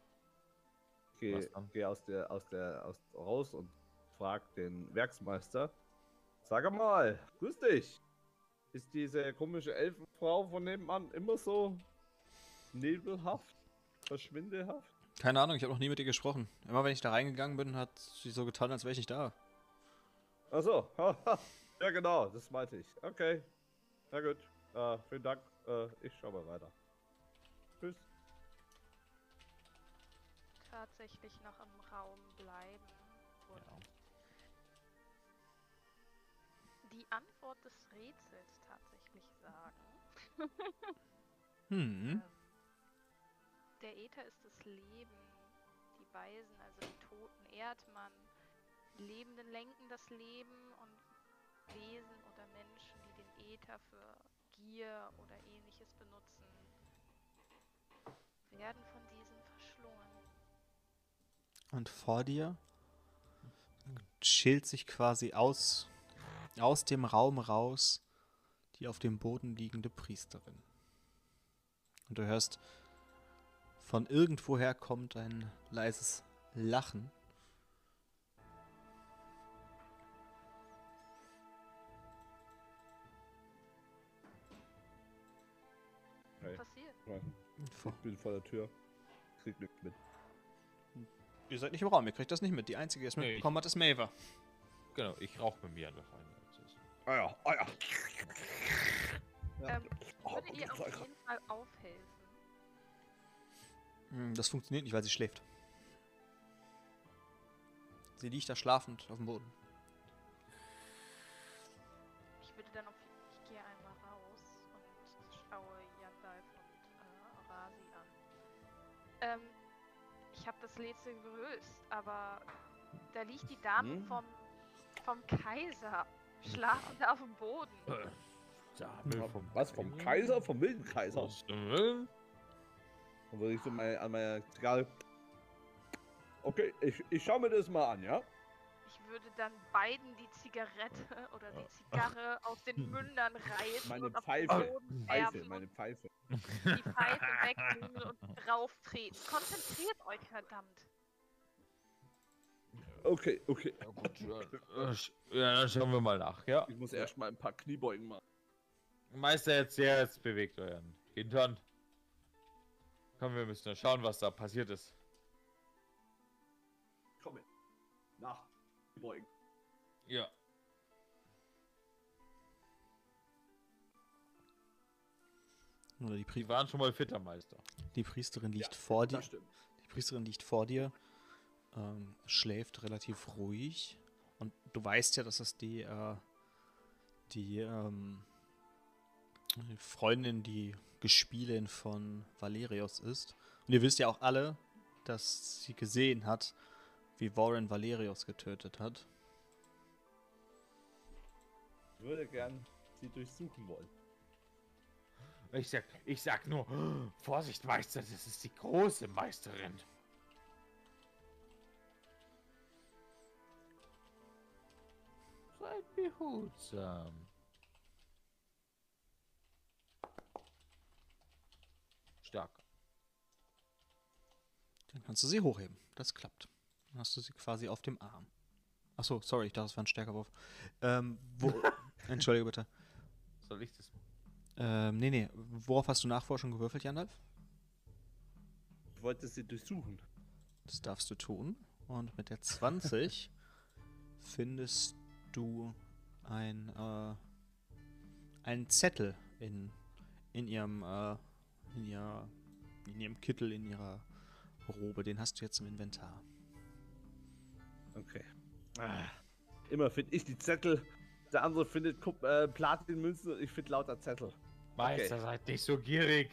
Geh, geh aus der, aus der, aus, raus und frag den Werksmeister. Sag mal, grüß dich. Ist diese komische Elfenfrau von nebenan immer so nebelhaft, verschwindelhaft? Keine Ahnung, ich habe noch nie mit ihr gesprochen. Immer wenn ich da reingegangen bin, hat sie so getan, als wäre ich nicht da. Achso, ja genau, das meinte ich. Okay, na gut. Äh, vielen Dank. Äh, ich schau mal weiter. Tschüss. Tatsächlich noch im Raum bleiben und Ja. Die Antwort des Rätsels tatsächlich sagen. Hm. Ähm, Der Äther ist das Leben. Die Weisen, also die Toten, ehrt man. Die Lebenden lenken das Leben und Wesen oder Menschen, die den Äther für Gier oder ähnliches benutzen, werden von diesen verschlungen. Und vor dir schält sich quasi aus, aus dem Raum raus die auf dem Boden liegende Priesterin. Und du hörst, von irgendwoher kommt ein leises Lachen. Hey, Passiert. ich bin vor der Tür. Krieg nichts mit. Ihr seid nicht im Raum, ihr kriegt das nicht mit. Die einzige, die es Nee, mitbekommen hat, ist Maver. Genau, ich rauche mit mir einfach eine. Das ist- Ah ja, ah ja. Ähm, Oh, Würde ihr gute auf jeden Fall aufhelfen? Hm, Das funktioniert nicht, weil sie schläft. Sie liegt da schlafend auf dem Boden. Ich würde dann auf ich gehe einmal raus und schaue Yandalf und äh, Rasi an. Ähm, ich habe das Rätsel gelöst, aber da liegt die Dame Hm? vom, vom Kaiser schlafend auf dem Boden. Dame Was, vom Kaiser? Vom wilden Kaiser? Willen? Dann würde ich so mal an meiner Zigarre. Okay, ich, ich schau mir das mal an, ja? Ich würde dann beiden die Zigarette oder die Zigarre aus den Mündern reißen Meine und auf Pfeife. den Boden Pfeife, meine Pfeife. die Pfeife wegnehmen und rauftreten. Konzentriert euch, verdammt. Okay, okay. Ja, gut, ja, ja, dann schauen wir mal nach, ja? Ich muss erst mal ein paar Kniebeugen machen. Meister, jetzt, ja, jetzt bewegt euren Hintern. Komm, wir müssen schauen, was da passiert ist. Komm mit. Nach. Kniebeugen. Ja. Oder die, Pri Die waren schon mal fitter, Meister. die Priesterin liegt Ja, vor dir. Stimmt. Die Priesterin liegt vor dir, ähm, schläft relativ ruhig. Und du weißt ja, dass das die, äh, die ähm, die Freundin, die Gespielin von Valerius ist. Und ihr wisst ja auch alle, dass sie gesehen hat, wie Warren Valerius getötet hat. Ich würde gern sie durchsuchen wollen. Ich sag, ich sag nur, Vorsicht, Meister, das ist die große Meisterin. Seid behutsam. Stark. Dann kannst du sie hochheben. Das klappt. Dann hast du sie quasi auf dem Arm. Achso, sorry, ich dachte, es war ein stärker Wurf. Ähm, wo. Entschuldige bitte. Soll ich das? Ähm, nee, nee. Worauf hast du Nachforschung gewürfelt, Jandalf? Ich wollte sie durchsuchen. Das darfst du tun. Und mit der 20 findest du ein, äh, einen Zettel in, in ihrem, äh, in ihrer, in ihrem Kittel, in ihrer Robe. Den hast du jetzt im Inventar. Okay. Ah. Immer finde ich die Zettel. Der andere findet Kup äh, Platinmünzen und ich finde lauter Zettel. Meister, seid nicht so gierig.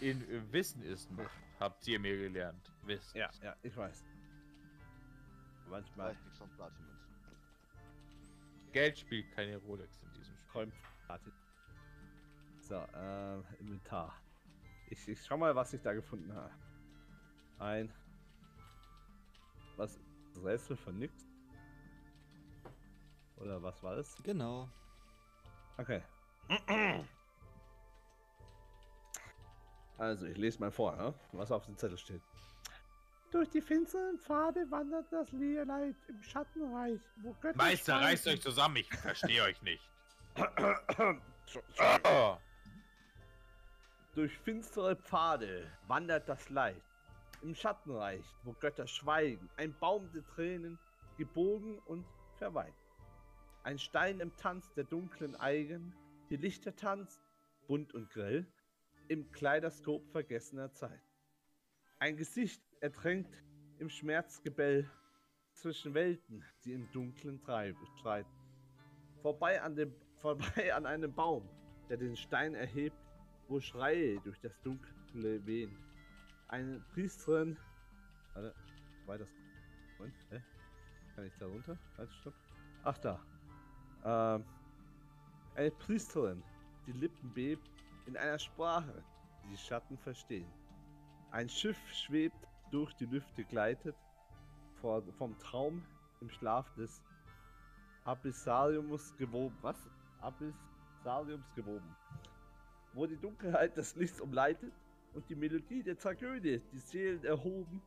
In äh, Wissen ist Macht, habt ihr mir gelernt. Wissen. Ja, ja, ich weiß. Manchmal Weiß nichts von Platinmünzen. Geld spielt keine Rolex in diesem Spiel. So, ähm, Inventar. Ich, ich schau mal, was ich da gefunden habe. Ein. Was? Rätsel von nix? Oder was war das? Genau. Okay. Also, ich lese mal vor, ja, was auf dem Zettel steht. Durch die finsteren Pfade wandert das Lierleid im Schattenreich, wo Götter Meister, reißt euch zusammen, ich verstehe euch nicht. So-. Oh. Durch finstere Pfade wandert das Leid. Im Schattenreich, wo Götter schweigen, ein Baum der Tränen, gebogen und verweint. Ein Stein im Tanz der dunklen Eigen, Die Lichter tanzen, bunt und grell, im Kleiderskop vergessener Zeit. Ein Gesicht ertränkt im Schmerzgebell zwischen Welten, die im Dunklen treiben. Vorbei an, dem, vorbei an einem Baum, der den Stein erhebt, wo Schreie durch das Dunkle wehen. Eine Priesterin. Warte, war das. Moment, hä? Kann ich da runter? Halt, stopp. Ach, da. Ähm, eine Priesterin, die Lippen bebt, in einer Sprache, die Schatten verstehen. Ein Schiff schwebt durch die Lüfte, gleitet vor, vom Traum im Schlaf des Abyssaliums gewoben. Was? Abyssaliums gewoben. Wo die Dunkelheit das Licht umleitet und die Melodie der Tragödie die Seelen erhoben,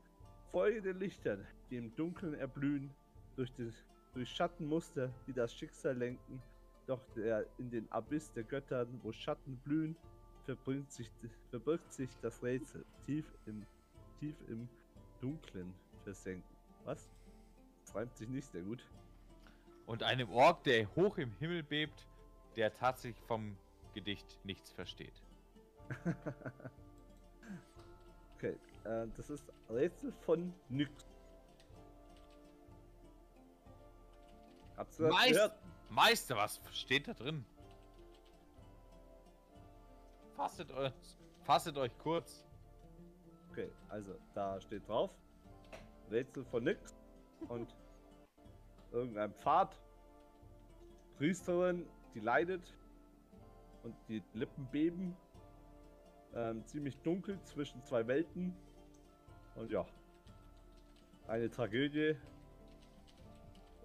folge den Lichtern, die im Dunkeln erblühen, durch, die, durch Schattenmuster, die das Schicksal lenken, doch der, in den Abyss der Göttern, wo Schatten blühen, verbirgt sich, verbirgt sich das Rätsel, tief im, tief im Dunklen versenken. Was? Das reimt sich nicht sehr gut. Und einem Ork, der hoch im Himmel bebt, der tatsächlich vom Gedicht nichts versteht. okay, äh, das ist Rätsel von Nyx. Hab's das Meist- gehört? Meister, was steht da drin? Fasset euch, fasset euch kurz. Okay, also da steht drauf. Rätsel von nix. Und irgendein Pfad. Priesterin, die leidet. Und die Lippen beben. Ähm, ziemlich dunkel zwischen zwei Welten. Und ja. Eine Tragödie.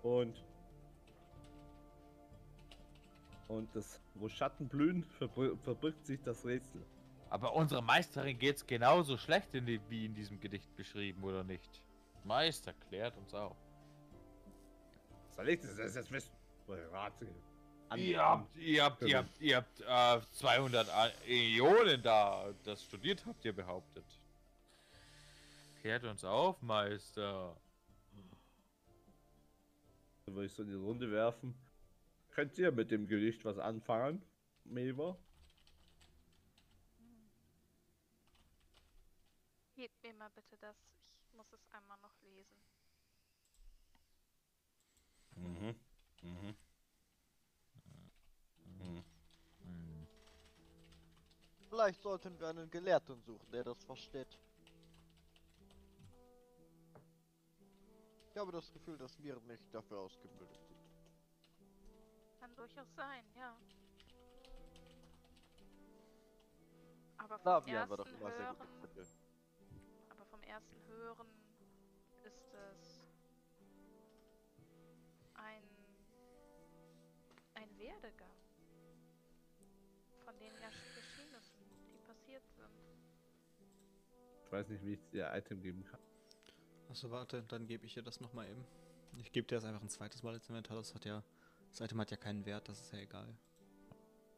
Und. Und das, wo Schatten blühen, verbir verbirgt sich das Rätsel. Aber unserer Meisterin geht's genauso schlecht in die, wie in diesem Gedicht beschrieben, oder nicht? Meister, klärt uns auf. Soll ich das jetzt wissen? Rate. Ihr habt, ihr habt, ihr habt, ihr habt äh, 200 Ionen da. Das studiert habt ihr behauptet. Klärt uns auf, Meister. Dann würde ich so in die Runde werfen. Könnt ihr mit dem Gedicht was anfangen, Mever? Gebt mir mal bitte das. Ich muss es einmal noch lesen. Mhm. Mhm. Mhm. Hm. Vielleicht sollten wir einen Gelehrten suchen, der das versteht. Ich habe das Gefühl, dass wir nicht dafür ausgebildet sind. Kann durchaus sein, ja. Aber vom Flavia war doch ersten immer sehr gut Hören, ersten Hören ist es ein ein Werdegang von den Ersch- Geschehnissen, die passiert sind. Ich weiß nicht, wie ich dir Item geben kann. Achso, warte, dann gebe ich ihr das nochmal eben. Ich gebe dir das einfach ein zweites Mal ins Inventar. Das hat ja. Das Item hat ja keinen Wert, das ist ja egal.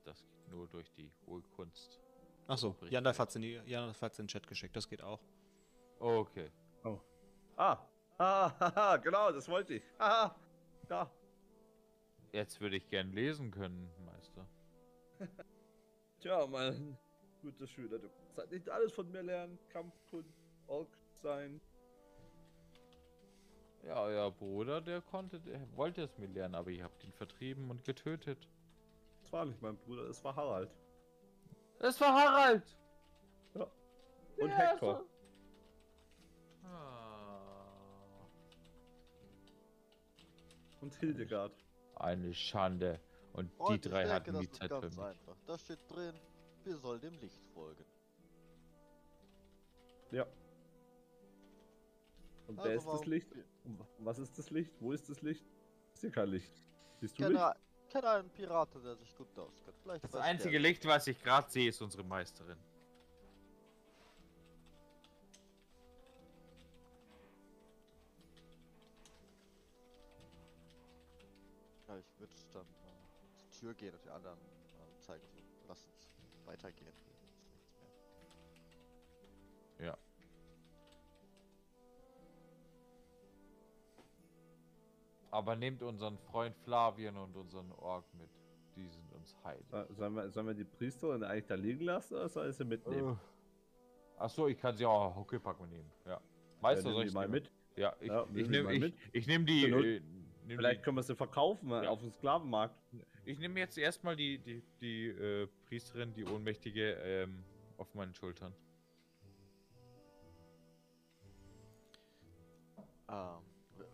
Das geht nur durch die hohe Kunst. Achso. Jan die- Jan hat's in den Chat geschickt, das geht auch. Okay. Ah! Ah, haha, genau, das wollte ich. Haha! Da. Jetzt würde ich gern lesen können, Meister. Tja, mein guter Schüler, du kannst halt nicht alles von mir lernen. Kampfkunst, Ork sein. Ja, euer Bruder, der konnte, der wollte es mir lernen, aber ihr habt ihn vertrieben und getötet. Das war nicht mein Bruder, es war Harald. Es war Harald! Und Ja, Hector. Ah. Und Hildegard. Eine Schande. Und die Und drei hatten die Zeit für ganz mich. einfach. Da steht drin, wir sollen dem Licht folgen. Ja. Und wer Also ist das Licht? Was ist das Licht? Wo ist das Licht? Ist hier kein Licht. Siehst du Licht? kenne, kenne einen Piraten, der sich gut auskennt. Vielleicht Das einzige der- Licht, was ich gerade sehe, ist unsere Meisterin. Tür gehen und die anderen äh, zeigen, so, lass uns weitergehen. Ja. Aber nehmt unseren Freund Flavian und unseren Ork mit. Die sind uns heilen. So- Sollen wir, sollen wir die Priesterin eigentlich da liegen lassen oder soll ich sie mitnehmen? Ach so, ich kann sie auch Huckepack mitnehmen. Ja. Weißt Ja, du, nimm soll die ich mal nehmen? mit. Ja, ich, Ja, ich die nehme ich, mit. ich nehm die. Äh, nehm Vielleicht können wir sie verkaufen äh, Ja. auf dem Sklavenmarkt. Ich nehme jetzt erstmal die, die, die äh, Priesterin, die Ohnmächtige, ähm, auf meinen Schultern. Ähm,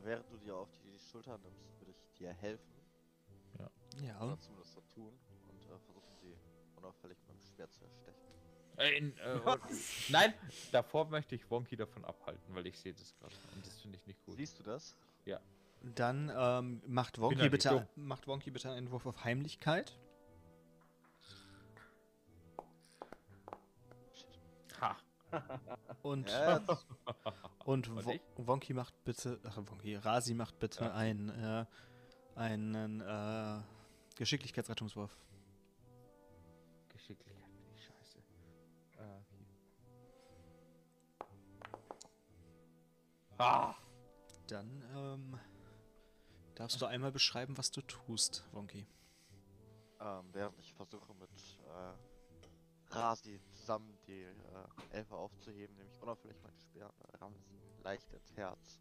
während du dir auf die Schulter nimmst, würde ich dir helfen. Ja. Oder zumindest so tun. Und äh, versuchen sie unauffällig mit dem Schwert zu erstechen. Äh, in, äh, nein, davor möchte ich Wonky davon abhalten, weil ich sehe das gerade. Und das finde ich nicht gut. Siehst du das? Dann ähm, macht, Wonky bitte, macht Wonky bitte einen Wurf auf Heimlichkeit. Ha! Und, Ja, und, Und? Wonky macht bitte, ach Wonky, Rasi macht bitte Ja. einen, äh, einen äh, Geschicklichkeitsrettungswurf. Geschicklichkeit bin ich scheiße. Äh. Ah! Dann ähm, darfst du einmal beschreiben, was du tust, Wonky. ähm, während ich versuche mit äh, Rasi zusammen die äh, Elfe aufzuheben, nehme ich unauffällig meine Speer und ramme sie leicht ins Herz.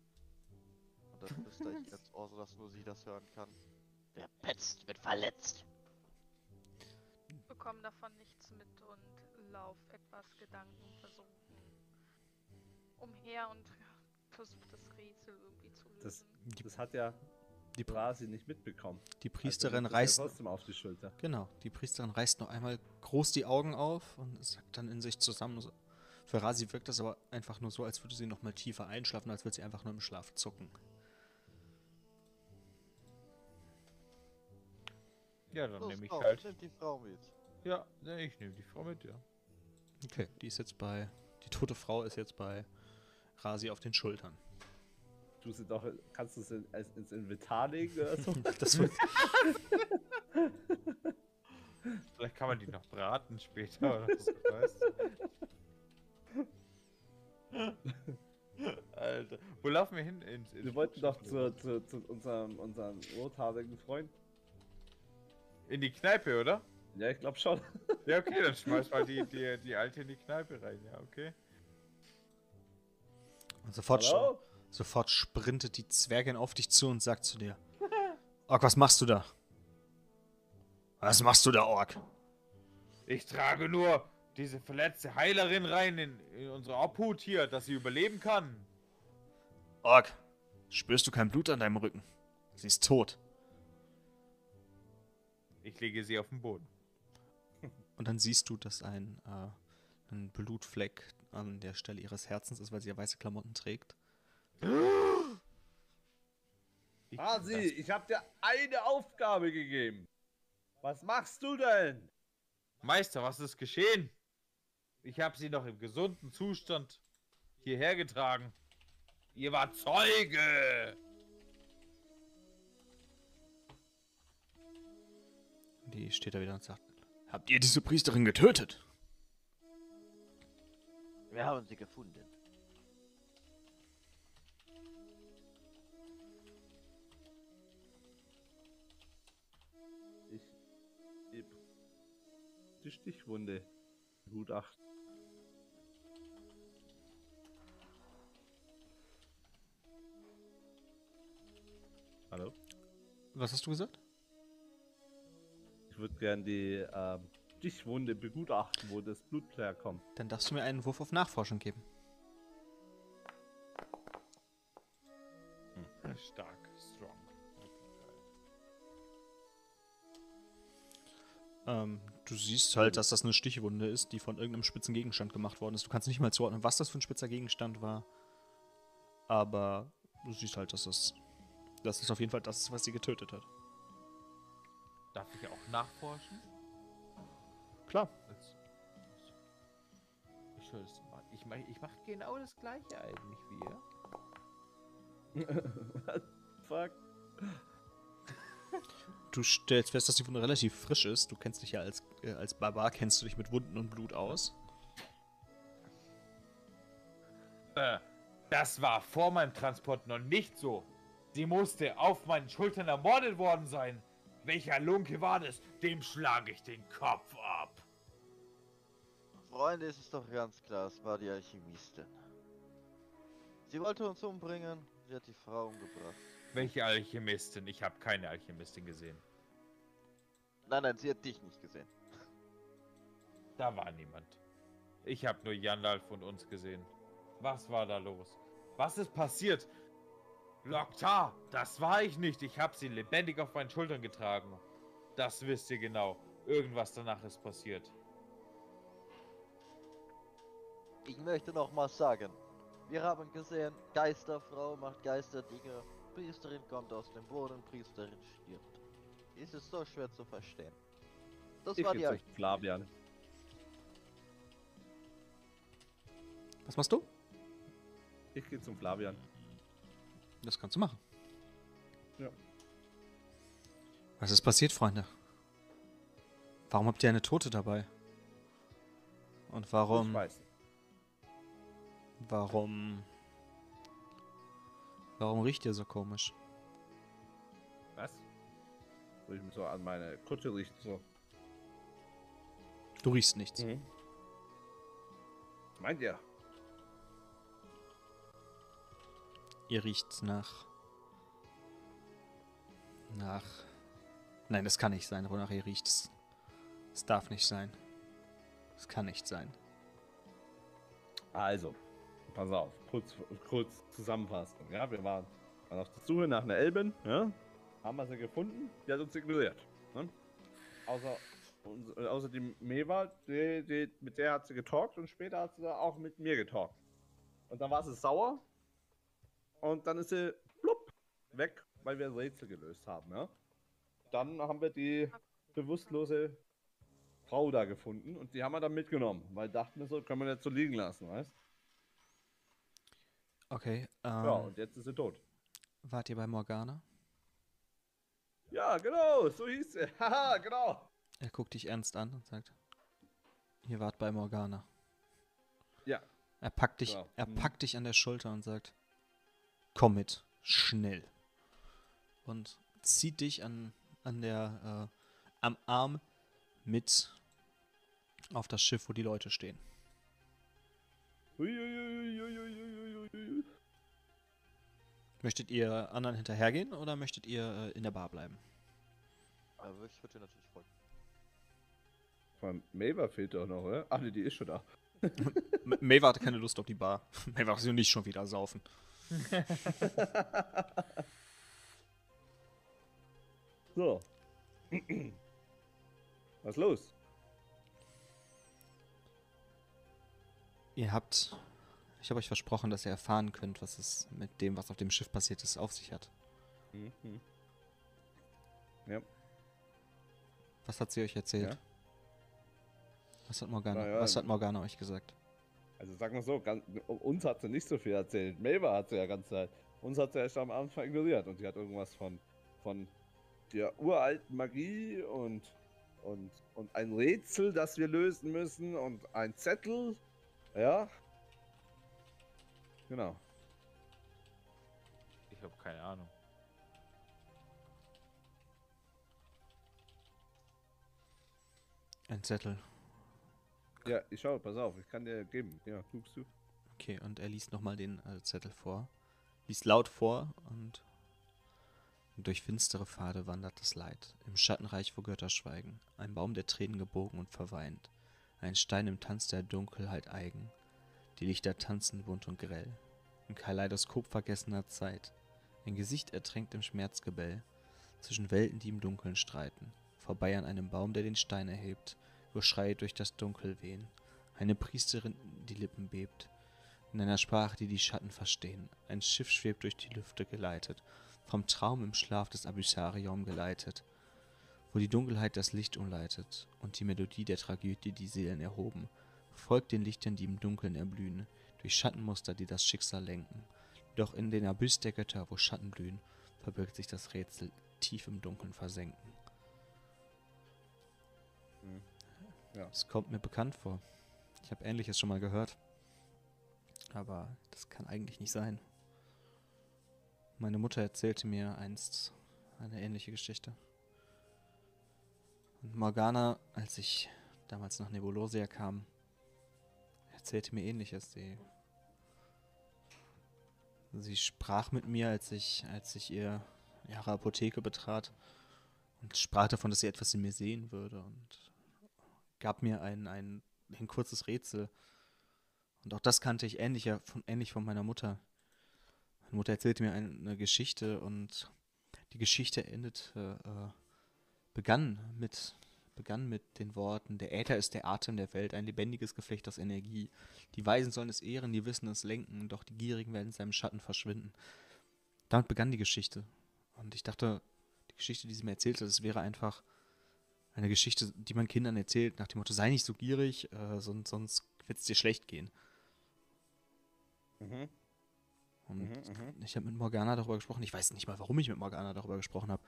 Und dann flüstere ich ins Ohr, sodass nur sie das hören kann. Wer petzt, wird verletzt. bekomme davon nichts mit und lauf etwas Gedanken versunken umher und versuche das Rätsel irgendwie zu lösen. Das, das hat ja die, Brasi nicht mitbekommen. die Also Priesterin ja reißt, trotzdem auf die Schulter. genau, die Priesterin reißt noch einmal groß die Augen auf und sagt dann in sich zusammen. So. Für Rasi wirkt das aber einfach nur so, als würde sie noch mal tiefer einschlafen, als würde sie einfach nur im Schlaf zucken. Ja, dann Los, nehme ich komm, halt. nimm die Frau mit. Ja, ich nehme die Frau mit, ja. Okay, die ist jetzt bei, die tote Frau ist jetzt bei Rasi auf den Schultern. Du sie doch, kannst du sie als- ins Inventar legen oder so? Das wird, Vielleicht kann man die noch braten später oder so, weißt? Alter, wo laufen wir hin? Ins, ins Wir wollten doch zu, zu, zu unserem, unserem rothaarigen Freund. In die Kneipe, oder? Ja, ich glaube schon. Ja, okay, dann schmeiß mal die, die, die alte in die Kneipe rein, ja, okay. und sofort, sch- Hallo? Sofort sprintet die Zwergin auf dich zu und sagt zu dir: Ork, was machst du da? Was machst du da, Ork? Ich trage nur diese verletzte Heilerin rein in, in unsere Obhut hier, dass sie überleben kann. Ork, spürst du kein Blut an deinem Rücken? Sie ist tot. Ich lege sie auf den Boden. Und dann siehst du, dass ein, äh, ein Blutfleck an der Stelle ihres Herzens ist, weil sie ja weiße Klamotten trägt. Ich, ich habe dir eine Aufgabe gegeben. Was machst du denn? Meister, was ist geschehen? Ich habe sie noch im gesunden Zustand hierher getragen. Ihr wart Zeuge! Die steht da wieder und sagt: Habt ihr diese Priesterin getötet? Wir haben sie gefunden. Die Stichwunde. Gutachten. Hallo? Was hast du gesagt? Ich würde gern die ähm, Stichwunde begutachten, wo das Blut herkommt. Dann darfst du mir einen Wurf auf Nachforschung geben. Stark, strong. Ähm, du siehst halt, dass das eine Stichwunde ist, die von irgendeinem spitzen Gegenstand gemacht worden ist. Du kannst nicht mal zuordnen, was das für ein spitzer Gegenstand war. Aber du siehst halt, dass das, das ist auf jeden Fall das, ist, was sie getötet hat. Darf ich auch nachforschen? Klar. Ich mal. Ich mach, ich mach genau das gleiche eigentlich wie ihr. What the fuck? Du stellst fest, dass die Wunde relativ frisch ist. Du kennst dich ja als, äh, als Barbar, kennst du dich mit Wunden und Blut aus. Äh, das war vor meinem Transport noch nicht so. Sie musste auf meinen Schultern ermordet worden sein. Welcher Lunke war das? Dem schlage ich den Kopf ab. Freunde, es ist doch ganz klar, es war die Alchemistin. Sie wollte uns umbringen, sie hat die Frau umgebracht. Welche Alchemistin? Ich habe keine Alchemistin gesehen. Nein, nein, sie hat dich nicht gesehen. Da war niemand. Ich habe nur Jandalf und uns gesehen. Was war da los? Was ist passiert? Loktar, das war ich nicht. Ich habe sie lebendig auf meinen Schultern getragen. Das wisst ihr genau. Irgendwas danach ist passiert. Ich möchte noch mal sagen, wir haben gesehen, Geisterfrau macht Geisterdinge, Priesterin kommt aus dem Boden, Priesterin stirbt. Ist es so schwer zu verstehen? Das Ich war gehe die. Flavian. Was machst du? Ich gehe zum Flavian. Das kannst du machen. Ja. Was ist passiert, Freunde? Warum habt ihr eine Tote dabei? Und Ich warum, weiß. warum, warum riecht ihr so komisch? Was? Wo ich mich so an meine Kutte riecht, so. Du riechst nichts. Mhm. Meint ihr? Ihr riecht nach. Nach. Nein, das kann nicht sein, wonach ihr riecht. Es, es darf nicht sein. Es kann nicht sein. Also, pass auf, kurz, kurz Zusammenfassung. Ja, wir waren, waren auf der Suche nach einer Elbin, ja? Haben wir sie gefunden, die hat uns ignoriert. Ne? Außer, äh, außer die Meva, die, die, mit der hat sie getalkt und später hat sie auch mit mir getalkt. Und dann war sie sauer und dann ist sie plupp weg, weil wir ein Rätsel gelöst haben. Ja? Dann haben wir die bewusstlose Frau da gefunden und die haben wir dann mitgenommen, weil dachten wir so, können wir nicht so liegen lassen, weißt Okay, ähm, Ja, und jetzt ist sie tot. wart ihr bei Morgana? Ja, genau, so hieß sie. Haha, genau. Er guckt dich ernst an und sagt: Ihr wart bei Morgana. Ja. Er packt dich, Ja. er Mhm. packt dich an der Schulter und sagt: Komm mit, schnell. Und zieht dich an, an der, äh, am Arm mit auf das Schiff, wo die Leute stehen. Möchtet ihr anderen hinterhergehen oder möchtet ihr äh, in der Bar bleiben? Aber ich würde dir natürlich folgen. Von Maver fehlt doch noch, oder? Ach nee, die ist schon da. M- Maeve hatte keine Lust auf die Bar. Maeve will nicht schon wieder saufen. So. Was ist los? Ihr habt. Ich habe euch versprochen, dass ihr erfahren könnt, was es mit dem, was auf dem Schiff passiert ist, auf sich hat. Mhm. Ja. Was hat sie euch erzählt? Ja. Was hat Morgana, Na ja, was hat Morgana euch gesagt? Also sagen wir so, ganz, uns hat sie nicht so viel erzählt. Maver hat sie ja ganz Zeit. Uns hat sie erst am Anfang ignoriert und sie hat irgendwas von, von der uralten Magie und, und, und ein Rätsel, das wir lösen müssen und ein Zettel. Ja. Genau. Ich habe keine Ahnung. Ein Zettel. Ja, ich schau, pass auf, ich kann dir geben. Ja, guckst du. Okay, und er liest nochmal den äh, Zettel vor. Liest laut vor und durch finstere Pfade wandert das Leid. Im Schattenreich, wo Götter schweigen. Ein Baum der Tränen gebogen und verweint. Ein Stein im Tanz der Dunkelheit eigen. Die Lichter tanzen bunt und grell. Im Kaleidoskop vergessener Zeit. Ein Gesicht ertränkt im Schmerzgebell. Zwischen Welten, die im Dunkeln streiten. Vorbei an einem Baum, der den Stein erhebt. Wo Schreie durch das Dunkel wehen. Eine Priesterin, die Lippen bebt. In einer Sprache, die die Schatten verstehen. Ein Schiff schwebt durch die Lüfte geleitet. Vom Traum im Schlaf des Abyssarium geleitet. Wo die Dunkelheit das Licht umleitet. Und die Melodie der Tragödie die Seelen erhoben. Folgt den Lichtern, die im Dunkeln erblühen. Durch Schattenmuster, die das Schicksal lenken. Doch in den Abyss der Götter, wo Schatten blühen, verbirgt sich das Rätsel tief im Dunkeln versenken. Ja. Es kommt mir bekannt vor. Ich habe Ähnliches schon mal gehört. Aber das kann eigentlich nicht sein. Meine Mutter erzählte mir einst eine ähnliche Geschichte. Morgana, als ich damals nach Nebulosia kam, erzählte mir ähnliches. Sie, sie sprach mit mir, als ich, als ich ihr, ihre Apotheke betrat und sprach davon, dass sie etwas in mir sehen würde und gab mir ein, ein, ein kurzes Rätsel. Und auch das kannte ich ähnlicher, von, ähnlich von meiner Mutter. Meine Mutter erzählte mir eine Geschichte und die Geschichte endete, äh, begann mit, begann mit den Worten, der Äther ist der Atem der Welt, ein lebendiges Geflecht aus Energie. Die Weisen sollen es ehren, die Wissen es lenken, doch die Gierigen werden in seinem Schatten verschwinden. Damit begann die Geschichte. Und ich dachte, die Geschichte, die sie mir erzählte, das wäre einfach eine Geschichte, die man Kindern erzählt, nach dem Motto, sei nicht so gierig, äh, sonst, sonst wird es dir schlecht gehen. Mhm. Und Mhm, mhm. ich habe mit Morgana darüber gesprochen. Ich weiß nicht mal, warum ich mit Morgana darüber gesprochen habe.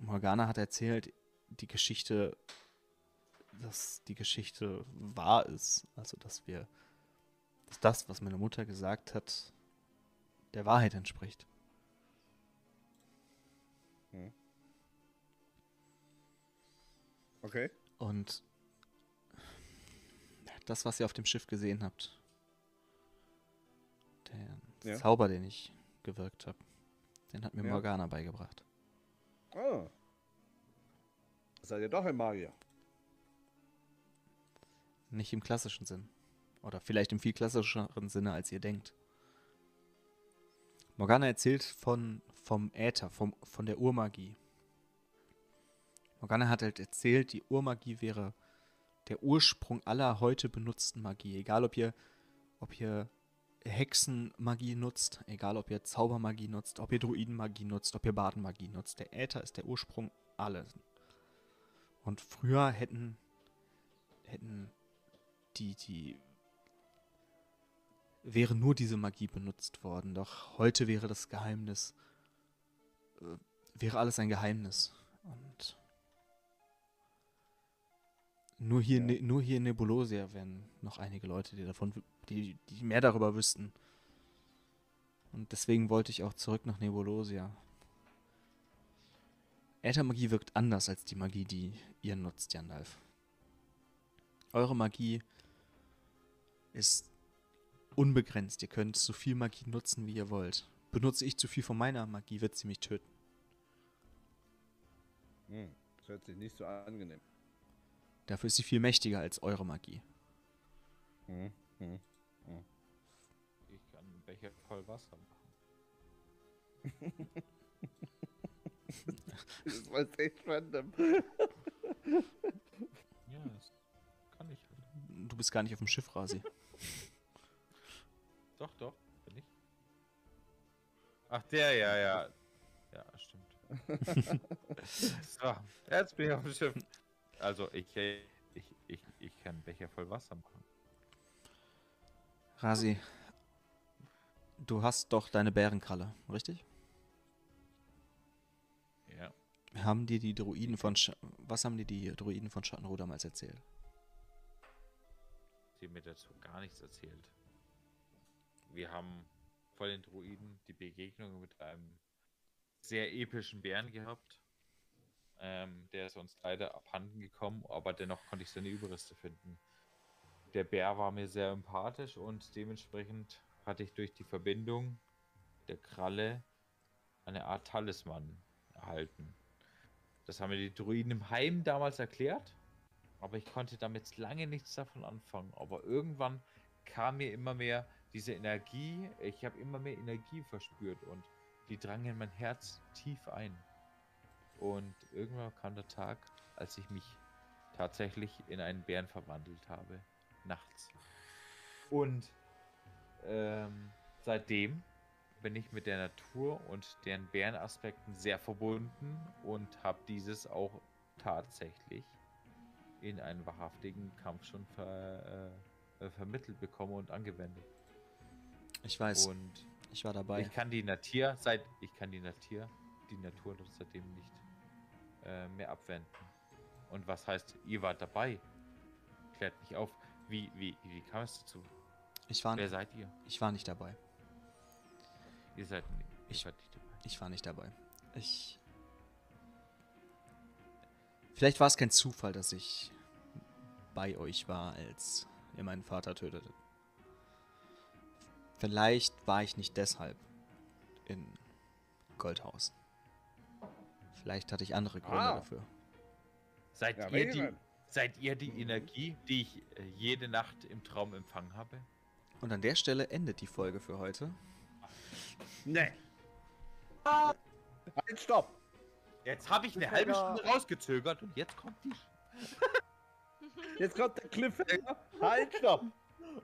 Morgana hat erzählt, die Geschichte, dass die Geschichte wahr ist. Also, dass wir, dass das, was meine Mutter gesagt hat, der Wahrheit entspricht. Okay. Und das, was ihr auf dem Schiff gesehen habt, der Ja. Zauber, den ich gewirkt habe, den hat mir Ja. Morgana beigebracht. Ah. Seid ihr doch ein Magier? Nicht im klassischen Sinn. Oder vielleicht im viel klassischeren Sinne, als ihr denkt. Morgana erzählt von, vom Äther, vom, von der Urmagie. Morgana hat halt erzählt, die Urmagie wäre der Ursprung aller heute benutzten Magie. Egal, ob ihr, ob ihr Hexenmagie nutzt, egal, ob ihr Zaubermagie nutzt, ob ihr Druidenmagie nutzt, ob ihr Badenmagie nutzt. Der Äther ist der Ursprung alles. Und früher hätten, hätten die, die wäre nur diese Magie benutzt worden. Doch heute wäre das Geheimnis, äh, wäre alles ein Geheimnis. Und nur hier, Ja. ne, nur hier in Nebulosia wären noch einige Leute, die davon, die, die mehr darüber wüssten. Und deswegen wollte ich auch zurück nach Nebulosia. Äthermagie wirkt anders als die Magie, die ihr nutzt, Jandalf. Eure Magie ist unbegrenzt. Ihr könnt so viel Magie nutzen, wie ihr wollt. Benutze ich zu viel von meiner Magie, wird sie mich töten. Hm. Das hört sich nicht so angenehm. Dafür ist sie viel mächtiger als eure Magie. Hm. Hm. Ich kann einen Becher voll Wasser machen. Das war echt random. Ja, das kann ich. halt. Du bist gar nicht auf dem Schiff, Rasi. Doch, doch, bin ich. Ach, der, ja, ja. Ja, stimmt. so, jetzt bin ich auf dem Schiff. Also, ich, ich, ich, ich kann Becher voll Wasser machen. Rasi, du hast doch deine Bärenkralle, richtig? Ja. Haben dir die Druiden von Sch Was haben dir die Druiden von Schattenruh damals erzählt? Sie haben mir dazu gar nichts erzählt. Wir haben vor den Druiden die Begegnung mit einem sehr epischen Bären gehabt. Ähm, der ist uns leider abhanden gekommen, aber dennoch konnte ich seine Überreste finden. Der Bär war mir sehr empathisch und dementsprechend hatte ich durch die Verbindung der Kralle eine Art Talisman erhalten. Das haben mir die Druiden im Heim damals erklärt, aber ich konnte damit lange nichts davon anfangen. Aber irgendwann kam mir immer mehr diese Energie, ich habe immer mehr Energie verspürt und die drang in mein Herz tief ein. Und irgendwann kam der Tag, als ich mich tatsächlich in einen Bären verwandelt habe. Nachts. Und ähm, seitdem bin ich mit der Natur und deren Bärenaspekten sehr verbunden und habe dieses auch tatsächlich in einen wahrhaftigen Kampf schon ver, äh, vermittelt bekommen und angewendet. Ich weiß, Und ich war dabei. ich kann die Natur seit ich kann die Natur die Natur seitdem nicht äh, mehr abwenden. Und was heißt, ihr wart dabei? Klärt mich auf. Wie, wie, wie kam es dazu? Ich war, Wer seid ihr? ich war nicht dabei. Ihr seid, ihr Ich- seid nicht dabei. Ich war nicht dabei. Ich. Vielleicht war es kein Zufall, dass ich bei euch war, als ihr meinen Vater tötete. Vielleicht war ich nicht deshalb in Goldhaus. Vielleicht hatte ich andere Gründe Ah. dafür. Seid, Ja, ihr die, seid ihr die Energie, die ich äh, jede Nacht im Traum empfangen habe? Und an der Stelle endet die Folge für heute. Nee. Halt, stopp! Jetzt habe ich eine halbe Stunde rausgezögert und jetzt kommt die. Jetzt kommt der Cliffhanger. Halt, stopp!